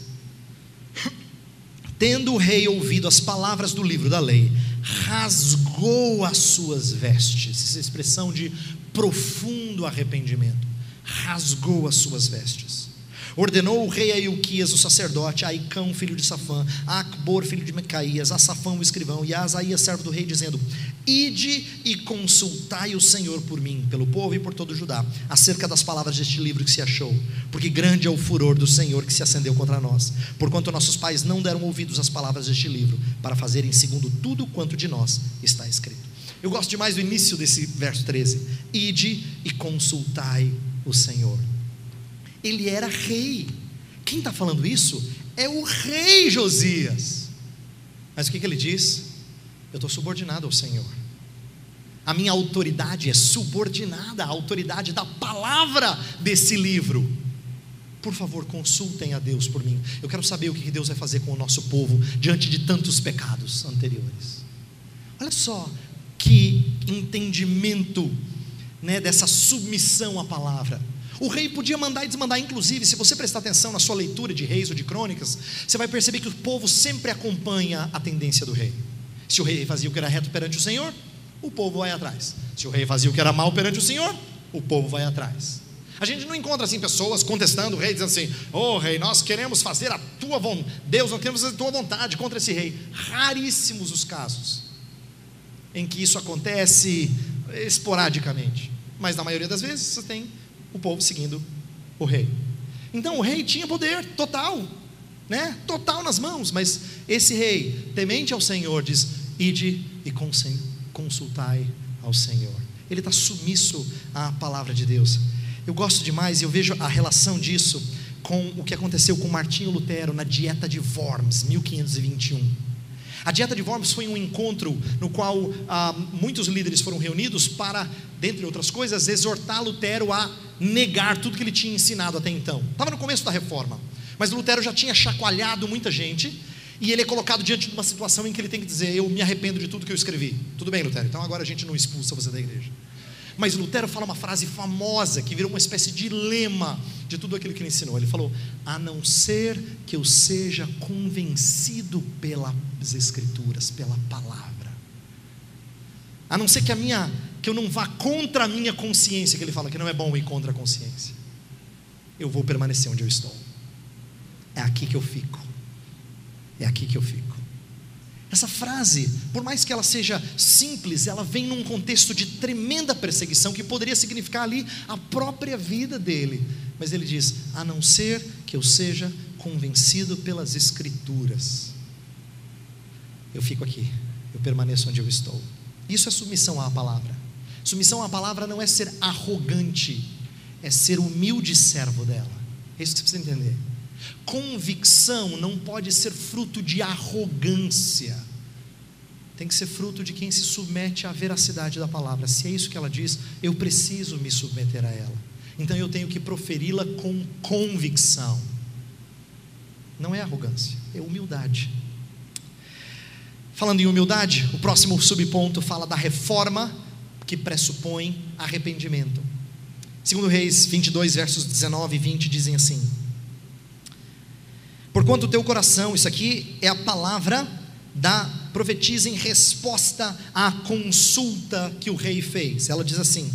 Tendo o rei ouvido as palavras do livro da lei, rasgou as suas vestes, essa expressão de profundo arrependimento, rasgou as suas vestes Ordenou o rei a Ilquias, o sacerdote, a Aicão, filho de Safã, a Acbor, filho de Mecaías, a Safão, o escrivão, e a Asaías, servo do rei, dizendo: Ide e consultai o Senhor por mim, pelo povo e por todo o Judá, acerca das palavras deste livro que se achou, porque grande é o furor do Senhor que se acendeu contra nós, porquanto nossos pais não deram ouvidos às palavras deste livro, para fazerem segundo tudo quanto de nós está escrito. Eu gosto demais do início desse verso 13: Ide e consultai o Senhor ele era rei. Quem está falando isso é o rei Josias. Mas o que, que ele diz? Eu estou subordinado ao Senhor. A minha autoridade é subordinada à autoridade da palavra desse livro. Por favor, consultem a Deus por mim. Eu quero saber o que Deus vai fazer com o nosso povo diante de tantos pecados anteriores. Olha só que entendimento né, dessa submissão à palavra. O rei podia mandar e desmandar, inclusive, se você prestar atenção na sua leitura de reis ou de crônicas, você vai perceber que o povo sempre acompanha a tendência do rei. Se o rei fazia o que era reto perante o Senhor, o povo vai atrás. Se o rei fazia o que era mal perante o Senhor, o povo vai atrás. A gente não encontra assim pessoas contestando o rei, dizendo assim: Ô oh, rei, nós queremos fazer a tua vontade, Deus, nós queremos fazer a tua vontade contra esse rei. Raríssimos os casos em que isso acontece esporadicamente, mas na maioria das vezes você tem o povo seguindo o rei. Então o rei tinha poder total. né? Total nas mãos, mas esse rei, temente ao Senhor, diz: ide e consultai ao Senhor. Ele está submisso à palavra de Deus. Eu gosto demais e eu vejo a relação disso com o que aconteceu com Martinho Lutero na Dieta de Worms, 1521. A Dieta de Worms foi um encontro no qual ah, muitos líderes foram reunidos para, dentre outras coisas, exortar Lutero a negar tudo que ele tinha ensinado até então. Estava no começo da reforma, mas Lutero já tinha chacoalhado muita gente e ele é colocado diante de uma situação em que ele tem que dizer: Eu me arrependo de tudo que eu escrevi. Tudo bem, Lutero, então agora a gente não expulsa você da igreja. Mas Lutero fala uma frase famosa que virou uma espécie de lema de tudo aquilo que ele ensinou. Ele falou: A não ser que eu seja convencido pelas Escrituras, pela palavra. A não ser que a minha que eu não vá contra a minha consciência, que ele fala que não é bom ir contra a consciência. Eu vou permanecer onde eu estou. É aqui que eu fico. É aqui que eu fico. Essa frase, por mais que ela seja simples, ela vem num contexto de tremenda perseguição que poderia significar ali a própria vida dele. Mas ele diz: a não ser que eu seja convencido pelas Escrituras, eu fico aqui, eu permaneço onde eu estou. Isso é submissão à palavra. Submissão à palavra não é ser arrogante, é ser humilde servo dela. É isso que você precisa entender. Convicção não pode ser fruto de arrogância, tem que ser fruto de quem se submete à veracidade da palavra. Se é isso que ela diz, eu preciso me submeter a ela. Então eu tenho que proferi-la com convicção. Não é arrogância, é humildade. Falando em humildade, o próximo subponto fala da reforma que pressupõe arrependimento. Segundo Reis 22, versos 19 e 20 dizem assim: Porquanto o teu coração, isso aqui é a palavra da profetisa em resposta à consulta que o rei fez. Ela diz assim: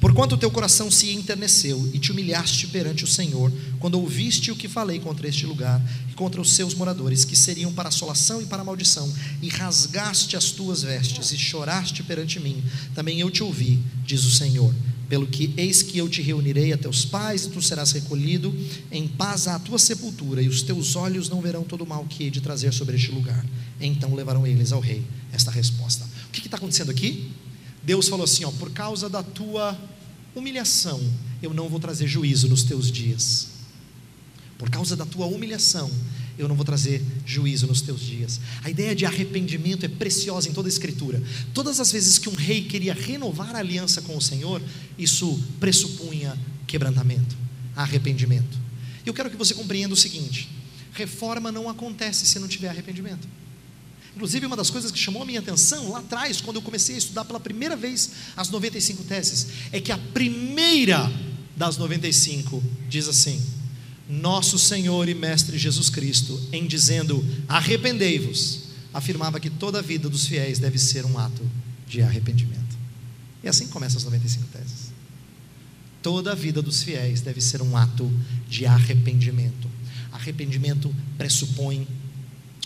Porquanto o teu coração se enterneceu e te humilhaste perante o Senhor, quando ouviste o que falei contra este lugar e contra os seus moradores, que seriam para assolação e para maldição, e rasgaste as tuas vestes e choraste perante mim, também eu te ouvi, diz o Senhor pelo que eis que eu te reunirei a teus pais, e tu serás recolhido em paz à tua sepultura, e os teus olhos não verão todo o mal que hei de trazer sobre este lugar. Então levarão eles ao rei esta resposta. O que está acontecendo aqui? Deus falou assim: ó, por causa da tua humilhação, eu não vou trazer juízo nos teus dias. Por causa da tua humilhação, eu não vou trazer juízo nos teus dias. A ideia de arrependimento é preciosa em toda a Escritura. Todas as vezes que um rei queria renovar a aliança com o Senhor, isso pressupunha quebrantamento, arrependimento. Eu quero que você compreenda o seguinte: reforma não acontece se não tiver arrependimento. Inclusive, uma das coisas que chamou a minha atenção lá atrás, quando eu comecei a estudar pela primeira vez as 95 teses, é que a primeira das 95 diz assim: nosso Senhor e Mestre Jesus Cristo, em dizendo: arrependei-vos, afirmava que toda a vida dos fiéis deve ser um ato de arrependimento. E assim começa as 95 teses. Toda a vida dos fiéis deve ser um ato de arrependimento. Arrependimento pressupõe,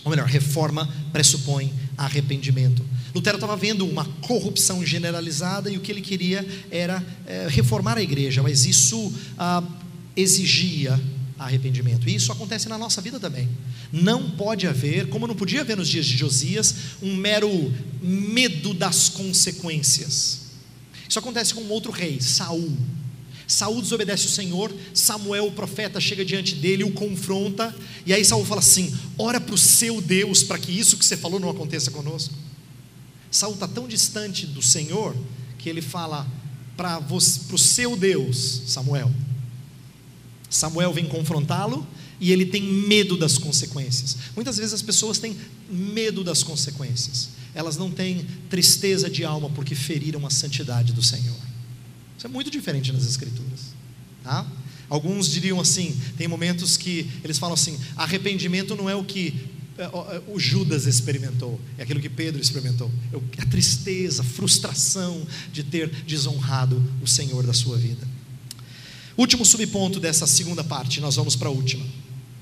ou melhor, reforma pressupõe arrependimento. Lutero estava vendo uma corrupção generalizada e o que ele queria era é, reformar a igreja, mas isso ah, exigia arrependimento. E isso acontece na nossa vida também. Não pode haver, como não podia haver nos dias de Josias, um mero medo das consequências. Isso acontece com um outro rei, Saul. Saul desobedece o Senhor, Samuel, o profeta, chega diante dele, o confronta, e aí Saul fala assim: ora para o seu Deus para que isso que você falou não aconteça conosco. Saul está tão distante do Senhor que ele fala para o seu Deus, Samuel, Samuel vem confrontá-lo e ele tem medo das consequências. Muitas vezes as pessoas têm medo das consequências, elas não têm tristeza de alma porque feriram a santidade do Senhor. Isso é muito diferente nas Escrituras. Tá? Alguns diriam assim: tem momentos que eles falam assim, arrependimento não é o que é, é, o Judas experimentou, é aquilo que Pedro experimentou, é a tristeza, a frustração de ter desonrado o Senhor da sua vida. Último subponto dessa segunda parte, nós vamos para a última.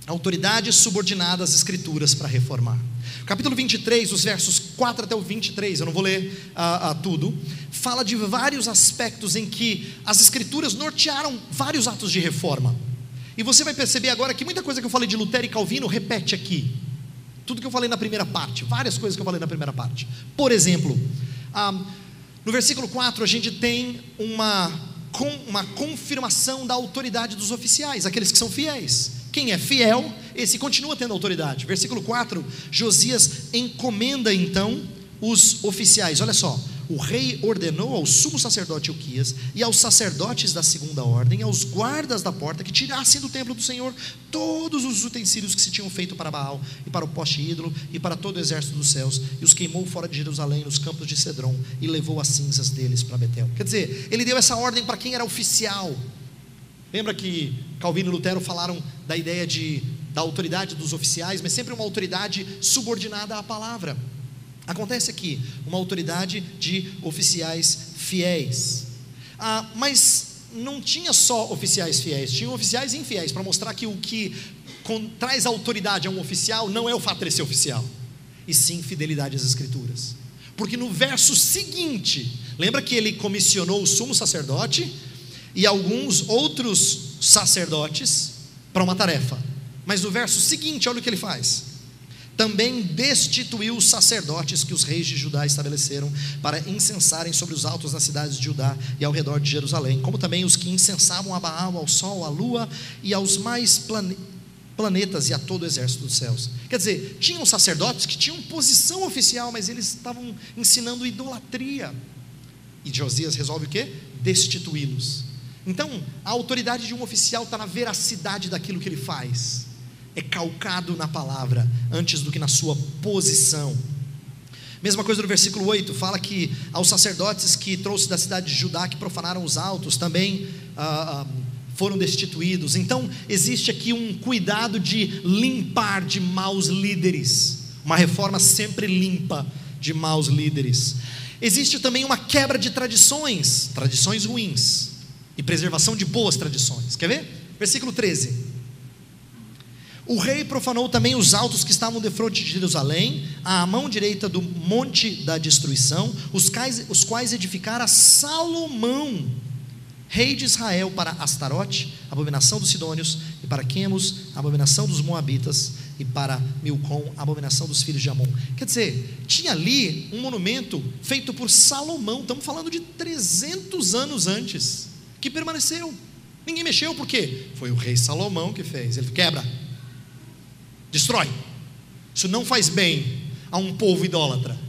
Autoridade subordinada às Escrituras para reformar. Capítulo 23, os versos 4 até o 23, eu não vou ler uh, uh, tudo, fala de vários aspectos em que as Escrituras nortearam vários atos de reforma. E você vai perceber agora que muita coisa que eu falei de Lutero e Calvino repete aqui. Tudo que eu falei na primeira parte, várias coisas que eu falei na primeira parte. Por exemplo, ah, no versículo 4 a gente tem uma, uma confirmação da autoridade dos oficiais, aqueles que são fiéis. Quem é fiel, esse continua tendo autoridade. Versículo 4, Josias encomenda então os oficiais. Olha só, o rei ordenou ao sumo sacerdote Uquias e aos sacerdotes da segunda ordem, aos guardas da porta, que tirassem do templo do Senhor todos os utensílios que se tinham feito para Baal e para o poste ídolo e para todo o exército dos céus, e os queimou fora de Jerusalém, nos campos de Cedron, e levou as cinzas deles para Betel. Quer dizer, ele deu essa ordem para quem era oficial. Lembra que Calvino e Lutero falaram da ideia de, da autoridade dos oficiais, mas sempre uma autoridade subordinada à palavra. Acontece aqui uma autoridade de oficiais fiéis. Ah, mas não tinha só oficiais fiéis, tinha oficiais infiéis, para mostrar que o que com, traz autoridade a um oficial não é o fato de ser oficial, e sim fidelidade às Escrituras. Porque no verso seguinte, lembra que ele comissionou o sumo sacerdote e alguns outros sacerdotes para uma tarefa. Mas no verso seguinte, olha o que ele faz também destituiu os sacerdotes que os reis de Judá estabeleceram para incensarem sobre os altos das cidades de Judá e ao redor de Jerusalém, como também os que incensavam a Baal, ao sol, à lua e aos mais plane planetas e a todo o exército dos céus. Quer dizer, tinham sacerdotes que tinham posição oficial, mas eles estavam ensinando idolatria. E Josias resolve o quê? Destituí-los. Então, a autoridade de um oficial está na veracidade daquilo que ele faz é calcado na palavra antes do que na sua posição. Mesma coisa no versículo 8, fala que aos sacerdotes que trouxe da cidade de Judá, que profanaram os altos, também ah, ah, foram destituídos. Então, existe aqui um cuidado de limpar de maus líderes, uma reforma sempre limpa de maus líderes. Existe também uma quebra de tradições, tradições ruins, e preservação de boas tradições. Quer ver? Versículo 13. O rei profanou também os altos que estavam de frente de Jerusalém, à mão direita do monte da destruição, os quais, os quais edificara Salomão, rei de Israel, para Astarote, abominação dos Sidônios, e para Quemos, abominação dos Moabitas, e para Milcom, abominação dos filhos de Amon. Quer dizer, tinha ali um monumento feito por Salomão, estamos falando de 300 anos antes, que permaneceu. Ninguém mexeu, por quê? Foi o rei Salomão que fez. Ele quebra, destrói. Isso não faz bem a um povo idólatra.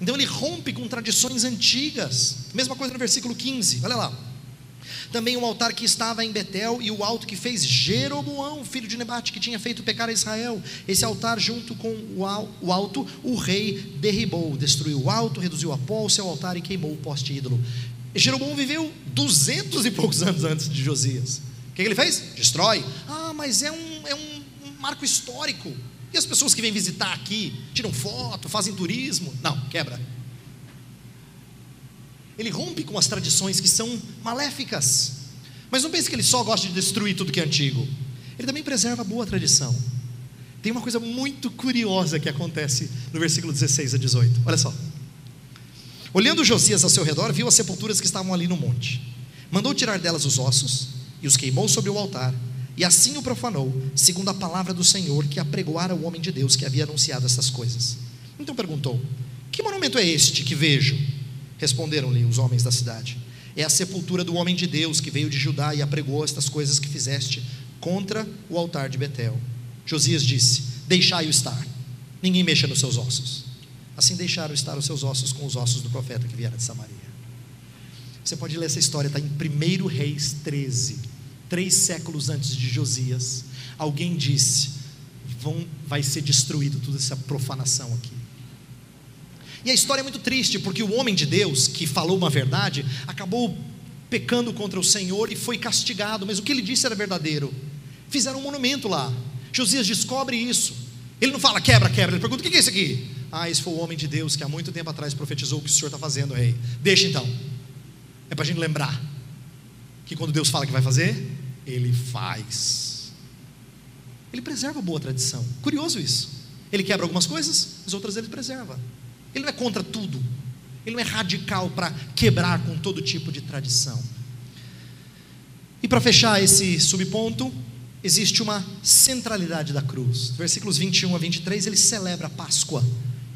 Então ele rompe com tradições antigas. Mesma coisa no versículo 15, olha lá. Também o altar que estava em Betel e o alto que fez Jeroboão, filho de Nebate, que tinha feito pecar a Israel. Esse altar, junto com o alto, o rei derribou, destruiu o alto, reduziu a pó o seu altar e queimou o poste ídolo. E Jeroboão viveu duzentos e poucos anos antes de Josias. O que ele fez? Destrói. Ah, mas é um, é um marco histórico. E as pessoas que vêm visitar aqui, tiram foto, fazem turismo. Não, quebra. Ele rompe com as tradições que são maléficas. Mas não pense que ele só gosta de destruir tudo que é antigo. Ele também preserva a boa tradição. Tem uma coisa muito curiosa que acontece no versículo 16 a 18. Olha só. Olhando Josias ao seu redor, viu as sepulturas que estavam ali no monte. Mandou tirar delas os ossos e os queimou sobre o altar e assim o profanou, segundo a palavra do Senhor que apregoara o homem de Deus que havia anunciado essas coisas. Então perguntou: Que monumento é este que vejo? Responderam-lhe os homens da cidade: É a sepultura do homem de Deus que veio de Judá e apregou estas coisas que fizeste contra o altar de Betel. Josias disse: Deixai-o estar, ninguém mexa nos seus ossos. Assim deixaram estar os seus ossos com os ossos do profeta que viera de Samaria. Você pode ler essa história, está em 1 Reis 13 três séculos antes de Josias, alguém disse: vão, vai ser destruído toda essa profanação aqui. E a história é muito triste, porque o homem de Deus, que falou uma verdade, acabou pecando contra o Senhor e foi castigado, mas o que ele disse era verdadeiro. Fizeram um monumento lá. Josias descobre isso. Ele não fala quebra, quebra, ele pergunta: o que é isso aqui? Ah, esse foi o homem de Deus que há muito tempo atrás profetizou o que o Senhor está fazendo, rei. Deixa então. É para a gente lembrar que quando Deus fala que vai fazer, Ele faz. Ele preserva a boa tradição. Curioso isso. Ele quebra algumas coisas, as outras ele preserva. Ele não é contra tudo. Ele não é radical para quebrar com todo tipo de tradição. E para fechar esse subponto, existe uma centralidade da cruz. Versículos 21 a 23, ele celebra a Páscoa.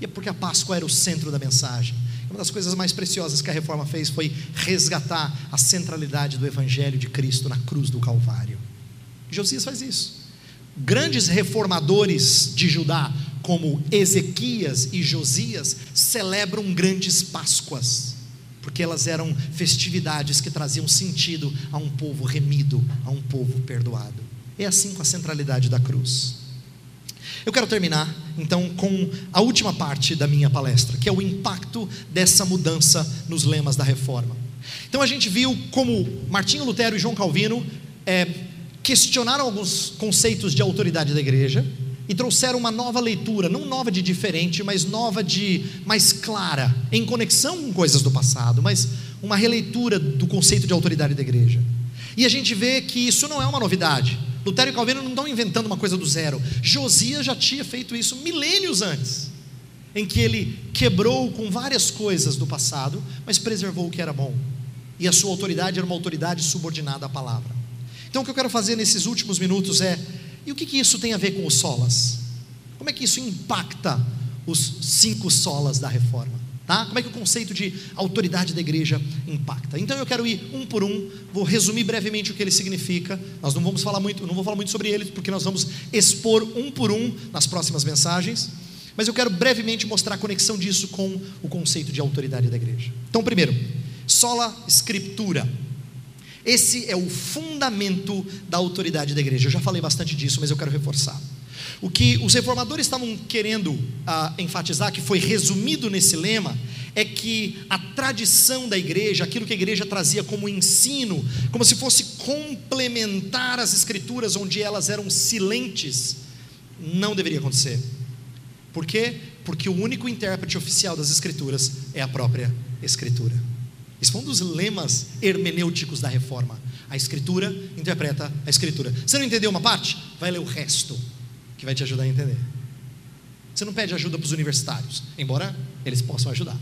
E é porque a Páscoa era o centro da mensagem. Uma das coisas mais preciosas que a reforma fez foi resgatar a centralidade do evangelho de Cristo na cruz do Calvário. Josias faz isso. Grandes reformadores de Judá, como Ezequias e Josias, celebram grandes Páscoas, porque elas eram festividades que traziam sentido a um povo remido, a um povo perdoado. É assim com a centralidade da cruz. Eu quero terminar, então, com a última parte da minha palestra, que é o impacto dessa mudança nos lemas da reforma. Então, a gente viu como Martinho Lutero e João Calvino é, questionaram alguns conceitos de autoridade da igreja e trouxeram uma nova leitura, não nova de diferente, mas nova de mais clara, em conexão com coisas do passado, mas uma releitura do conceito de autoridade da igreja. E a gente vê que isso não é uma novidade. Lutero e Calvino não estão inventando uma coisa do zero. Josias já tinha feito isso milênios antes, em que ele quebrou com várias coisas do passado, mas preservou o que era bom. E a sua autoridade era uma autoridade subordinada à palavra. Então o que eu quero fazer nesses últimos minutos é: e o que, que isso tem a ver com os solas? Como é que isso impacta os cinco solas da reforma? Tá? Como é que o conceito de autoridade da igreja impacta? Então eu quero ir um por um, vou resumir brevemente o que ele significa. Nós não vamos falar muito, não vou falar muito sobre ele, porque nós vamos expor um por um nas próximas mensagens. Mas eu quero brevemente mostrar a conexão disso com o conceito de autoridade da igreja. Então, primeiro, sola scriptura. Esse é o fundamento da autoridade da igreja. Eu já falei bastante disso, mas eu quero reforçar. O que os reformadores estavam querendo ah, enfatizar, que foi resumido nesse lema, é que a tradição da igreja, aquilo que a igreja trazia como ensino, como se fosse complementar as escrituras onde elas eram silentes, não deveria acontecer. Por quê? Porque o único intérprete oficial das escrituras é a própria escritura. Esse foi um dos lemas hermenêuticos da reforma. A escritura interpreta a escritura. Você não entendeu uma parte? Vai ler o resto que vai te ajudar a entender. Você não pede ajuda para os universitários, embora eles possam ajudar.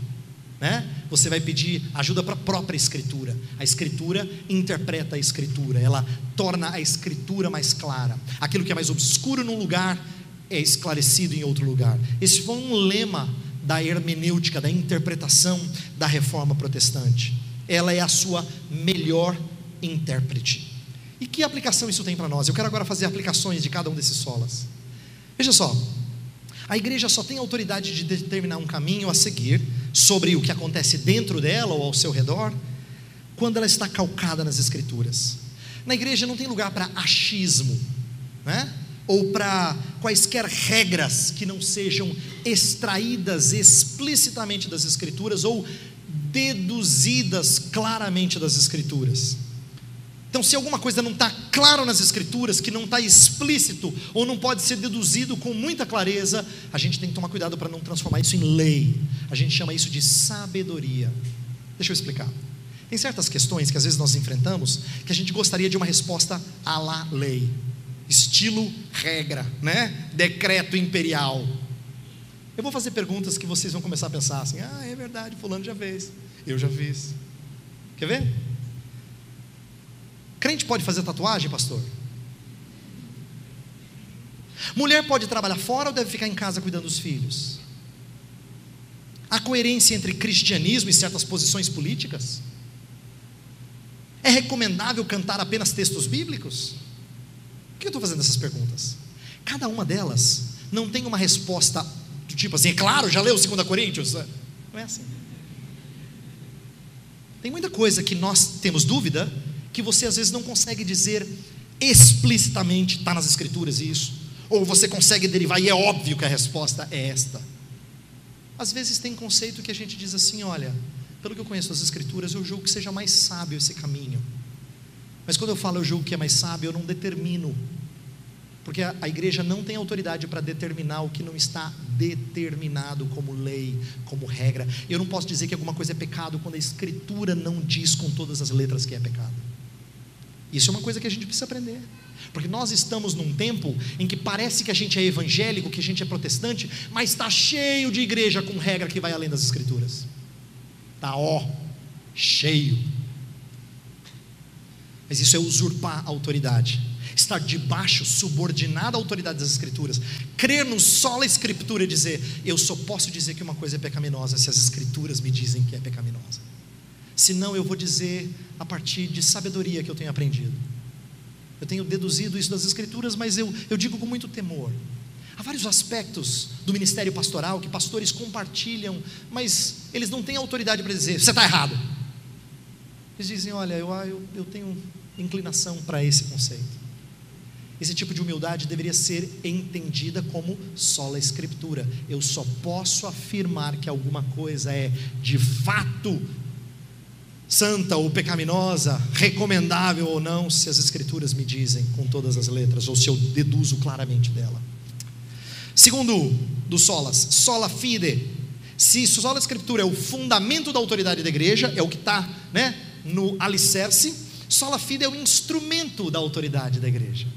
Né? Você vai pedir ajuda para a própria escritura. A escritura interpreta a escritura, ela torna a escritura mais clara. Aquilo que é mais obscuro num lugar é esclarecido em outro lugar. Esse foi um lema da hermenêutica, da interpretação da reforma protestante. Ela é a sua melhor intérprete. E que aplicação isso tem para nós? Eu quero agora fazer aplicações de cada um desses solas. Veja só, a igreja só tem autoridade de determinar um caminho a seguir sobre o que acontece dentro dela ou ao seu redor, quando ela está calcada nas Escrituras. Na igreja não tem lugar para achismo, né? ou para quaisquer regras que não sejam extraídas explicitamente das Escrituras ou deduzidas claramente das Escrituras. Então, se alguma coisa não está claro nas Escrituras, que não está explícito, ou não pode ser deduzido com muita clareza, a gente tem que tomar cuidado para não transformar isso em lei. A gente chama isso de sabedoria. Deixa eu explicar. Tem certas questões que às vezes nós enfrentamos que a gente gostaria de uma resposta à la lei, estilo regra, né? Decreto imperial. Eu vou fazer perguntas que vocês vão começar a pensar assim: ah, é verdade, Fulano já fez, eu já fiz. Quer ver? Crente pode fazer tatuagem, pastor? Mulher pode trabalhar fora ou deve ficar em casa cuidando dos filhos? Há coerência entre cristianismo e certas posições políticas? É recomendável cantar apenas textos bíblicos? Por que eu estou fazendo essas perguntas? Cada uma delas não tem uma resposta do tipo assim, é claro, já leu 2 Coríntios? Não é assim. Tem muita coisa que nós temos dúvida que você às vezes não consegue dizer explicitamente, está nas Escrituras isso, ou você consegue derivar e é óbvio que a resposta é esta. Às vezes tem conceito que a gente diz assim: olha, pelo que eu conheço das Escrituras, eu julgo que seja mais sábio esse caminho. Mas quando eu falo eu julgo que é mais sábio, eu não determino, porque a, a igreja não tem autoridade para determinar o que não está determinado como lei, como regra. Eu não posso dizer que alguma coisa é pecado quando a Escritura não diz com todas as letras que é pecado. Isso é uma coisa que a gente precisa aprender. Porque nós estamos num tempo em que parece que a gente é evangélico, que a gente é protestante, mas está cheio de igreja com regra que vai além das escrituras. Está ó, cheio. Mas isso é usurpar a autoridade. estar debaixo, subordinado à autoridade das Escrituras, crer no sola Escritura e dizer: eu só posso dizer que uma coisa é pecaminosa se as Escrituras me dizem que é pecaminosa. Senão eu vou dizer a partir de sabedoria que eu tenho aprendido. Eu tenho deduzido isso das Escrituras, mas eu, eu digo com muito temor. Há vários aspectos do ministério pastoral que pastores compartilham, mas eles não têm autoridade para dizer: você está errado. Eles dizem: olha, eu, eu, eu tenho inclinação para esse conceito. Esse tipo de humildade deveria ser entendida como sola escritura. Eu só posso afirmar que alguma coisa é de fato santa ou pecaminosa, recomendável ou não, se as escrituras me dizem com todas as letras ou se eu deduzo claramente dela. Segundo do solas, sola fide. Se sola escritura é o fundamento da autoridade da igreja, é o que está né, no alicerce, sola fide é o instrumento da autoridade da igreja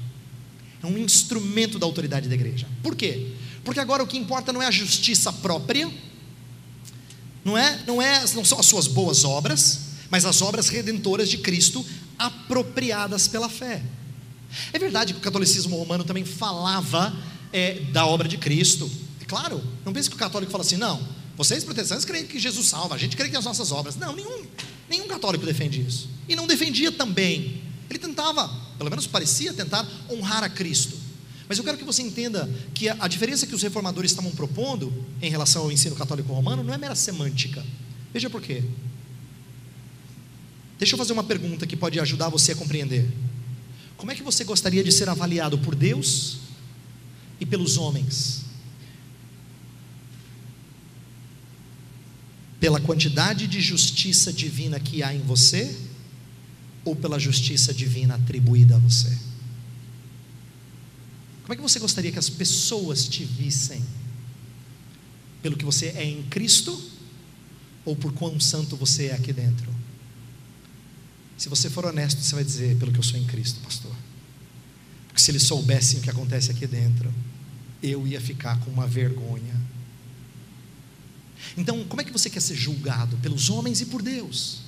é um instrumento da autoridade da igreja. Por quê? Porque agora o que importa não é a justiça própria, não é, não é, não são as suas boas obras, mas as obras redentoras de Cristo apropriadas pela fé. É verdade que o catolicismo romano também falava é, da obra de Cristo. É claro, não pense que o católico fala assim, não, vocês protestantes creem que Jesus salva, a gente crê que as nossas obras. Não, nenhum, nenhum católico defende isso. E não defendia também. Ele tentava pelo menos parecia tentar honrar a Cristo. Mas eu quero que você entenda que a, a diferença que os reformadores estavam propondo em relação ao ensino católico romano não é mera semântica. Veja por quê. Deixa eu fazer uma pergunta que pode ajudar você a compreender. Como é que você gostaria de ser avaliado por Deus e pelos homens? Pela quantidade de justiça divina que há em você ou pela justiça divina atribuída a você? Como é que você gostaria que as pessoas te vissem? Pelo que você é em Cristo ou por quão santo você é aqui dentro? Se você for honesto, você vai dizer: pelo que eu sou em Cristo, pastor. Porque se eles soubessem o que acontece aqui dentro, eu ia ficar com uma vergonha. Então, como é que você quer ser julgado? Pelos homens e por Deus?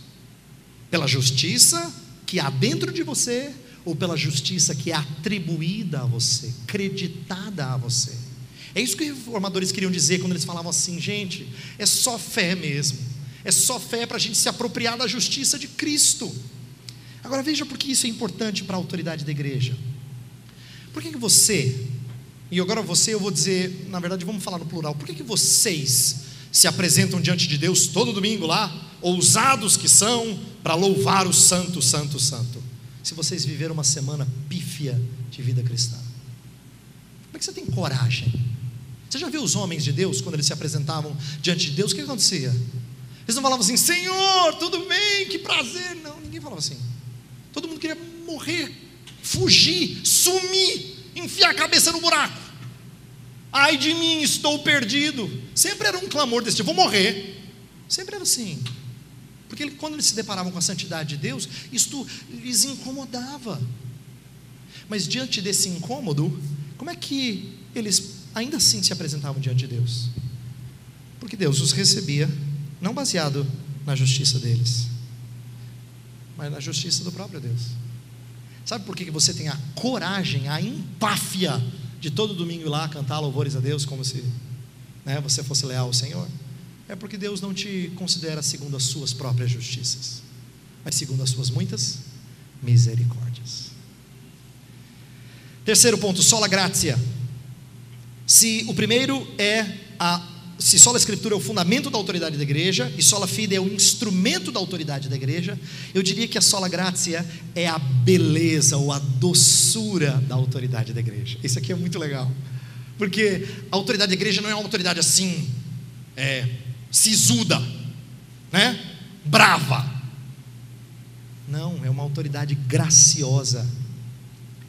Pela justiça que há dentro de você ou pela justiça que é atribuída a você, creditada a você. É isso que os reformadores queriam dizer quando eles falavam assim, gente, é só fé mesmo, é só fé para a gente se apropriar da justiça de Cristo. Agora veja por que isso é importante para a autoridade da igreja. Por que, que você, e agora você eu vou dizer, na verdade vamos falar no plural, por que, que vocês se apresentam diante de Deus todo domingo lá, ousados que são, para louvar o Santo, Santo, Santo. Se vocês viveram uma semana pífia de vida cristã, como é que você tem coragem? Você já viu os homens de Deus, quando eles se apresentavam diante de Deus, o que acontecia? Eles não falavam assim, Senhor, tudo bem, que prazer. Não, ninguém falava assim. Todo mundo queria morrer, fugir, sumir, enfiar a cabeça no buraco. Ai de mim, estou perdido. Sempre era um clamor desse tipo, vou morrer. Sempre era assim. Porque quando eles se deparavam com a santidade de Deus, isto lhes incomodava. Mas diante desse incômodo, como é que eles ainda assim se apresentavam diante de Deus? Porque Deus os recebia, não baseado na justiça deles, mas na justiça do próprio Deus. Sabe por que você tem a coragem, a empáfia de todo domingo ir lá cantar louvores a Deus como se né, você fosse leal ao Senhor? É porque Deus não te considera segundo as suas próprias justiças, mas segundo as suas muitas misericórdias. Terceiro ponto, sola gratia. Se o primeiro é a se sola escritura é o fundamento da autoridade da igreja e sola fide é o instrumento da autoridade da igreja, eu diria que a sola gratia é a beleza ou a doçura da autoridade da igreja. Isso aqui é muito legal. Porque a autoridade da igreja não é uma autoridade assim, é, sisuda, né? brava. Não, é uma autoridade graciosa.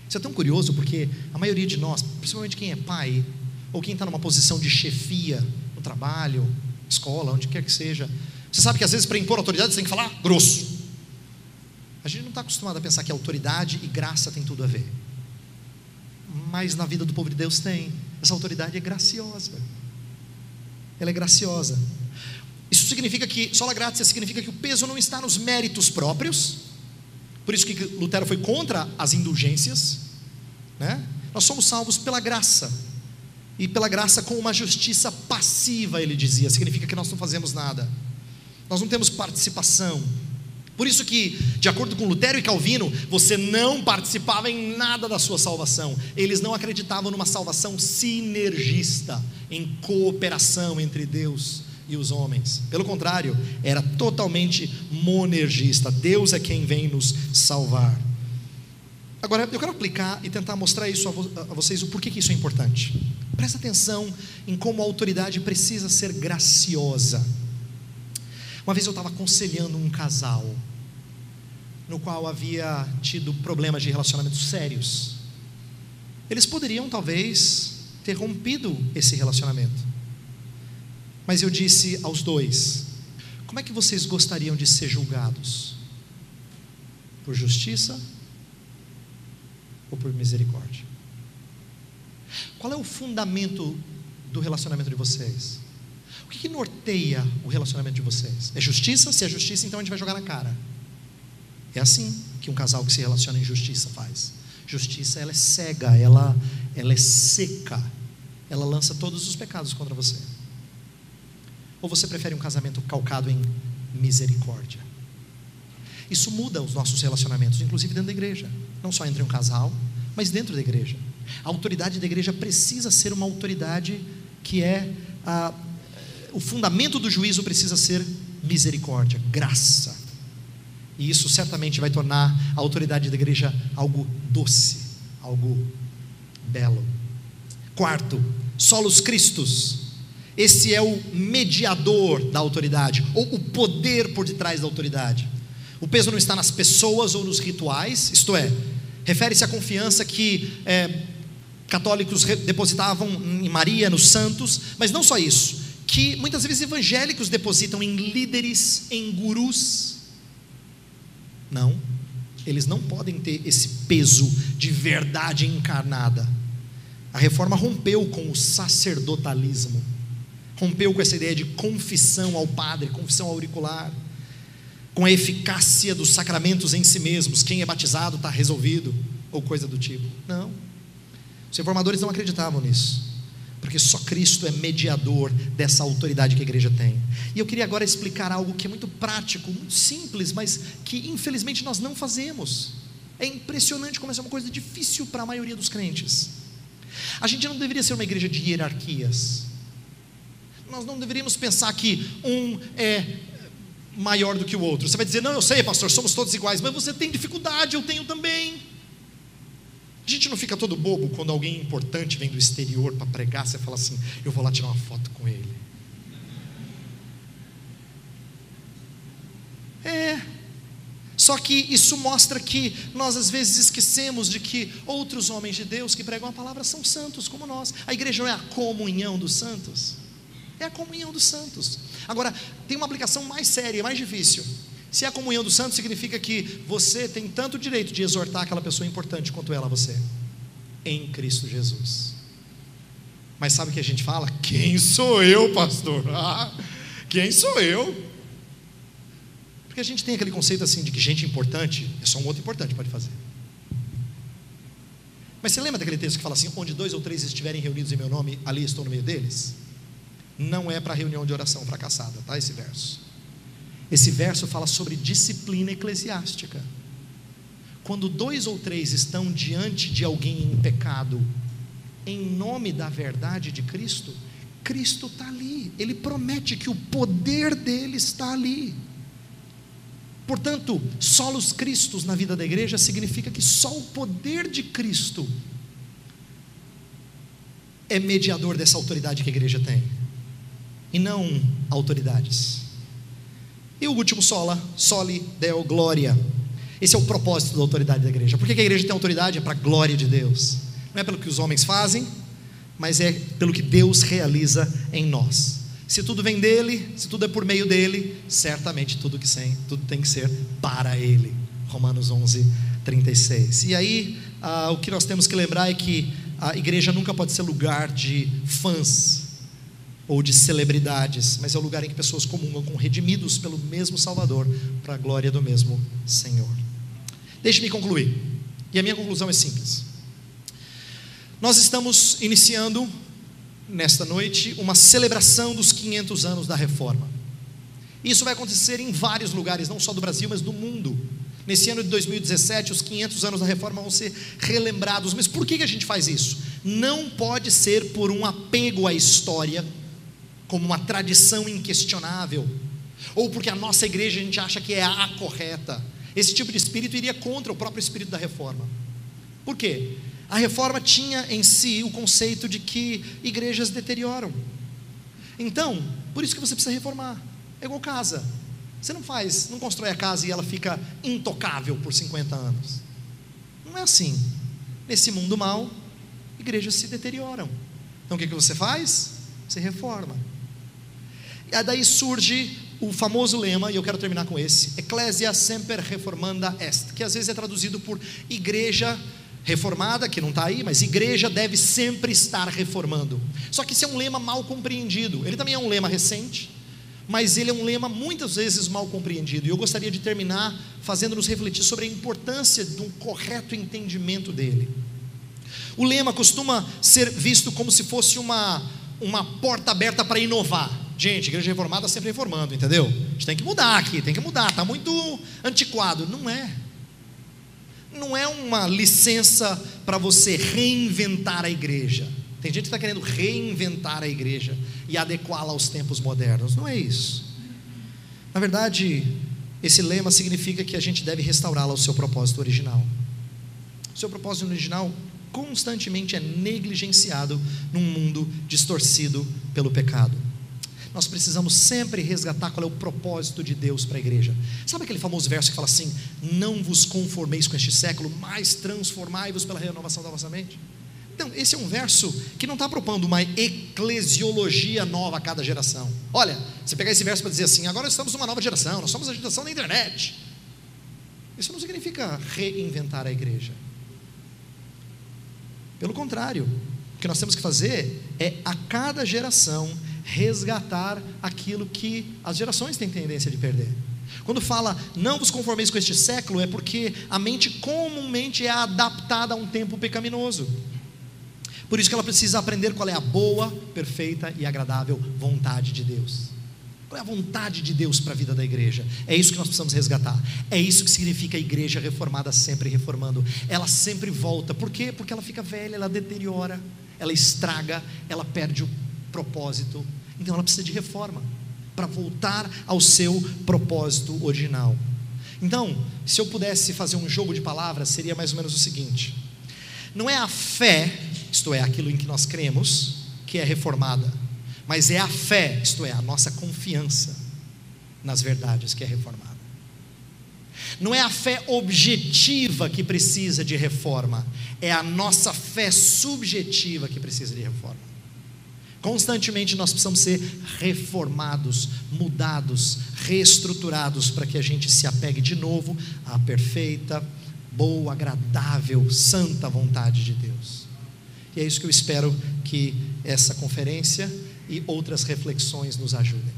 Isso é tão curioso porque a maioria de nós, principalmente quem é pai, ou quem está numa posição de chefia trabalho, escola, onde quer que seja, você sabe que às vezes para impor autoridade você tem que falar grosso. A gente não está acostumado a pensar que autoridade e graça tem tudo a ver. Mas na vida do povo de Deus tem. Essa autoridade é graciosa. Ela é graciosa. Isso significa que, sola gratia significa que o peso não está nos méritos próprios, por isso que Lutero foi contra as indulgências, né? Nós somos salvos pela graça. E pela graça com uma justiça passiva, ele dizia, significa que nós não fazemos nada. Nós não temos participação. Por isso que, de acordo com Lutero e Calvino, você não participava em nada da sua salvação. Eles não acreditavam numa salvação sinergista, em cooperação entre Deus e os homens. Pelo contrário, era totalmente monergista. Deus é quem vem nos salvar. Agora, eu quero aplicar e tentar mostrar isso a, vo a vocês, o porquê que isso é importante. Presta atenção em como a autoridade precisa ser graciosa. Uma vez eu estava aconselhando um casal, no qual havia tido problemas de relacionamentos sérios. Eles poderiam, talvez, ter rompido esse relacionamento. Mas eu disse aos dois: como é que vocês gostariam de ser julgados? Por justiça ou por misericórdia? Qual é o fundamento do relacionamento de vocês? O que, que norteia o relacionamento de vocês? É justiça? Se é justiça, então a gente vai jogar na cara. É assim que um casal que se relaciona em justiça faz. Justiça ela é cega, ela, ela é seca, ela lança todos os pecados contra você. Ou você prefere um casamento calcado em misericórdia? Isso muda os nossos relacionamentos, inclusive dentro da igreja, não só entre um casal, mas dentro da igreja. A autoridade da igreja precisa ser uma autoridade que é a, o fundamento do juízo precisa ser misericórdia, graça. E isso certamente vai tornar a autoridade da igreja algo doce, algo belo. Quarto, solos Cristos. Esse é o mediador da autoridade, ou o poder por detrás da autoridade. O peso não está nas pessoas ou nos rituais, isto é, refere-se à confiança que é, católicos depositavam em Maria, nos santos, mas não só isso, que muitas vezes evangélicos depositam em líderes, em gurus. Não, eles não podem ter esse peso de verdade encarnada. A reforma rompeu com o sacerdotalismo, rompeu com essa ideia de confissão ao padre, confissão auricular, com a eficácia dos sacramentos em si mesmos. Quem é batizado está resolvido, ou coisa do tipo. Não. Os reformadores não acreditavam nisso porque só Cristo é mediador dessa autoridade que a igreja tem. E eu queria agora explicar algo que é muito prático, muito simples, mas que infelizmente nós não fazemos. É impressionante como essa é uma coisa difícil para a maioria dos crentes. A gente não deveria ser uma igreja de hierarquias. Nós não deveríamos pensar que um é maior do que o outro. Você vai dizer, não, eu sei, pastor, somos todos iguais, mas você tem dificuldade, eu tenho também. A gente não fica todo bobo quando alguém importante vem do exterior para pregar, você fala assim: eu vou lá tirar uma foto com ele. É. Só que isso mostra que nós às vezes esquecemos de que outros homens de Deus que pregam a palavra são santos como nós. A igreja não é a comunhão dos santos, é a comunhão dos santos. Agora, tem uma aplicação mais séria, mais difícil. Se é a comunhão dos santos, significa que você tem tanto direito de exortar aquela pessoa importante quanto ela a você, em Cristo Jesus. Mas sabe o que a gente fala? Quem sou eu, pastor? Ah, quem sou eu? Porque a gente tem aquele conceito assim de que gente importante é só um outro importante pode fazer. Mas você lembra daquele texto que fala assim: onde dois ou três estiverem reunidos em meu nome, ali estou no meio deles? Não é para reunião de oração fracassada, tá? Esse verso. Esse verso fala sobre disciplina eclesiástica. Quando dois ou três estão diante de alguém em pecado, em nome da verdade de Cristo, Cristo está ali, Ele promete que o poder dele está ali. Portanto, solos Cristos na vida da igreja significa que só o poder de Cristo é mediador dessa autoridade que a igreja tem, e não autoridades. E o último sola, soli deo gloria. Esse é o propósito da autoridade da igreja. Por que a igreja tem autoridade? É para a glória de Deus. Não é pelo que os homens fazem, mas é pelo que Deus realiza em nós. Se tudo vem dele, se tudo é por meio dele, certamente tudo que tem, tudo tem que ser para ele. Romanos 11, 36. E aí, ah, o que nós temos que lembrar é que a igreja nunca pode ser lugar de fãs, ou de celebridades, mas é o lugar em que pessoas comungam com redimidos pelo mesmo Salvador, para a glória do mesmo Senhor. Deixe-me concluir. E a minha conclusão é simples. Nós estamos iniciando nesta noite uma celebração dos 500 anos da reforma. Isso vai acontecer em vários lugares, não só do Brasil, mas do mundo. Nesse ano de 2017, os 500 anos da reforma vão ser relembrados. Mas por que a gente faz isso? Não pode ser por um apego à história, como uma tradição inquestionável, ou porque a nossa igreja a gente acha que é a correta. Esse tipo de espírito iria contra o próprio espírito da reforma. Por quê? A reforma tinha em si o conceito de que igrejas deterioram. Então, por isso que você precisa reformar. É igual casa. Você não faz, não constrói a casa e ela fica intocável por 50 anos. Não é assim. Nesse mundo mal, igrejas se deterioram. Então o que, que você faz? Você reforma. E daí surge o famoso lema, e eu quero terminar com esse: Ecclesia semper reformanda est, que às vezes é traduzido por igreja reformada, que não está aí, mas igreja deve sempre estar reformando. Só que isso é um lema mal compreendido. Ele também é um lema recente, mas ele é um lema muitas vezes mal compreendido. E eu gostaria de terminar fazendo-nos refletir sobre a importância de um correto entendimento dele. O lema costuma ser visto como se fosse uma, uma porta aberta para inovar. Gente, igreja reformada sempre reformando, entendeu? A gente tem que mudar aqui, tem que mudar, está muito antiquado. Não é. Não é uma licença para você reinventar a igreja. Tem gente que está querendo reinventar a igreja e adequá-la aos tempos modernos. Não é isso. Na verdade, esse lema significa que a gente deve restaurá-la ao seu propósito original. O seu propósito original constantemente é negligenciado num mundo distorcido pelo pecado. Nós precisamos sempre resgatar qual é o propósito de Deus para a igreja. Sabe aquele famoso verso que fala assim: Não vos conformeis com este século, mas transformai-vos pela renovação da vossa mente? Então, esse é um verso que não está propondo uma eclesiologia nova a cada geração. Olha, você pegar esse verso para dizer assim, agora estamos numa nova geração, nós somos a geração da internet. Isso não significa reinventar a igreja. Pelo contrário, o que nós temos que fazer é a cada geração resgatar aquilo que as gerações têm tendência de perder. Quando fala não vos conformeis com este século, é porque a mente comumente é adaptada a um tempo pecaminoso. Por isso que ela precisa aprender qual é a boa, perfeita e agradável vontade de Deus. Qual é a vontade de Deus para a vida da igreja? É isso que nós precisamos resgatar. É isso que significa a igreja reformada sempre reformando. Ela sempre volta. Por quê? Porque ela fica velha, ela deteriora, ela estraga, ela perde o propósito. Então ela precisa de reforma para voltar ao seu propósito original. Então, se eu pudesse fazer um jogo de palavras, seria mais ou menos o seguinte: não é a fé isto é, aquilo em que nós cremos, que é reformada, mas é a fé, isto é, a nossa confiança nas verdades que é reformada. Não é a fé objetiva que precisa de reforma, é a nossa fé subjetiva que precisa de reforma. Constantemente nós precisamos ser reformados, mudados, reestruturados para que a gente se apegue de novo à perfeita, boa, agradável, santa vontade de Deus. E é isso que eu espero que essa conferência e outras reflexões nos ajudem.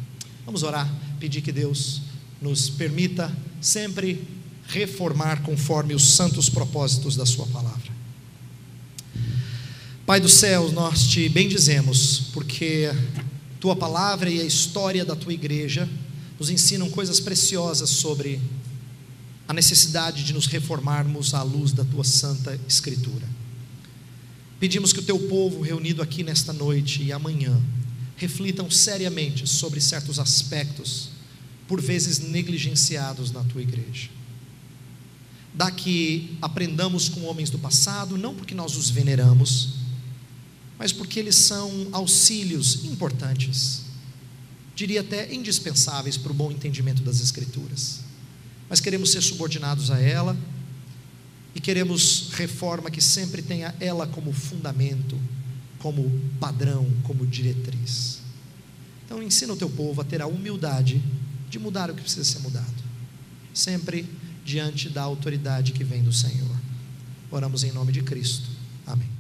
Vamos orar, pedir que Deus nos permita sempre reformar conforme os santos propósitos da Sua palavra. Pai do céu, nós te bendizemos, porque Tua palavra e a história da Tua igreja nos ensinam coisas preciosas sobre a necessidade de nos reformarmos à luz da Tua santa Escritura. Pedimos que o teu povo reunido aqui nesta noite e amanhã reflitam seriamente sobre certos aspectos, por vezes negligenciados na tua igreja. Dá que aprendamos com homens do passado, não porque nós os veneramos, mas porque eles são auxílios importantes, diria até indispensáveis para o bom entendimento das Escrituras. Mas queremos ser subordinados a ela e queremos reforma que sempre tenha ela como fundamento, como padrão, como diretriz. Então ensina o teu povo a ter a humildade de mudar o que precisa ser mudado, sempre diante da autoridade que vem do Senhor. Oramos em nome de Cristo. Amém.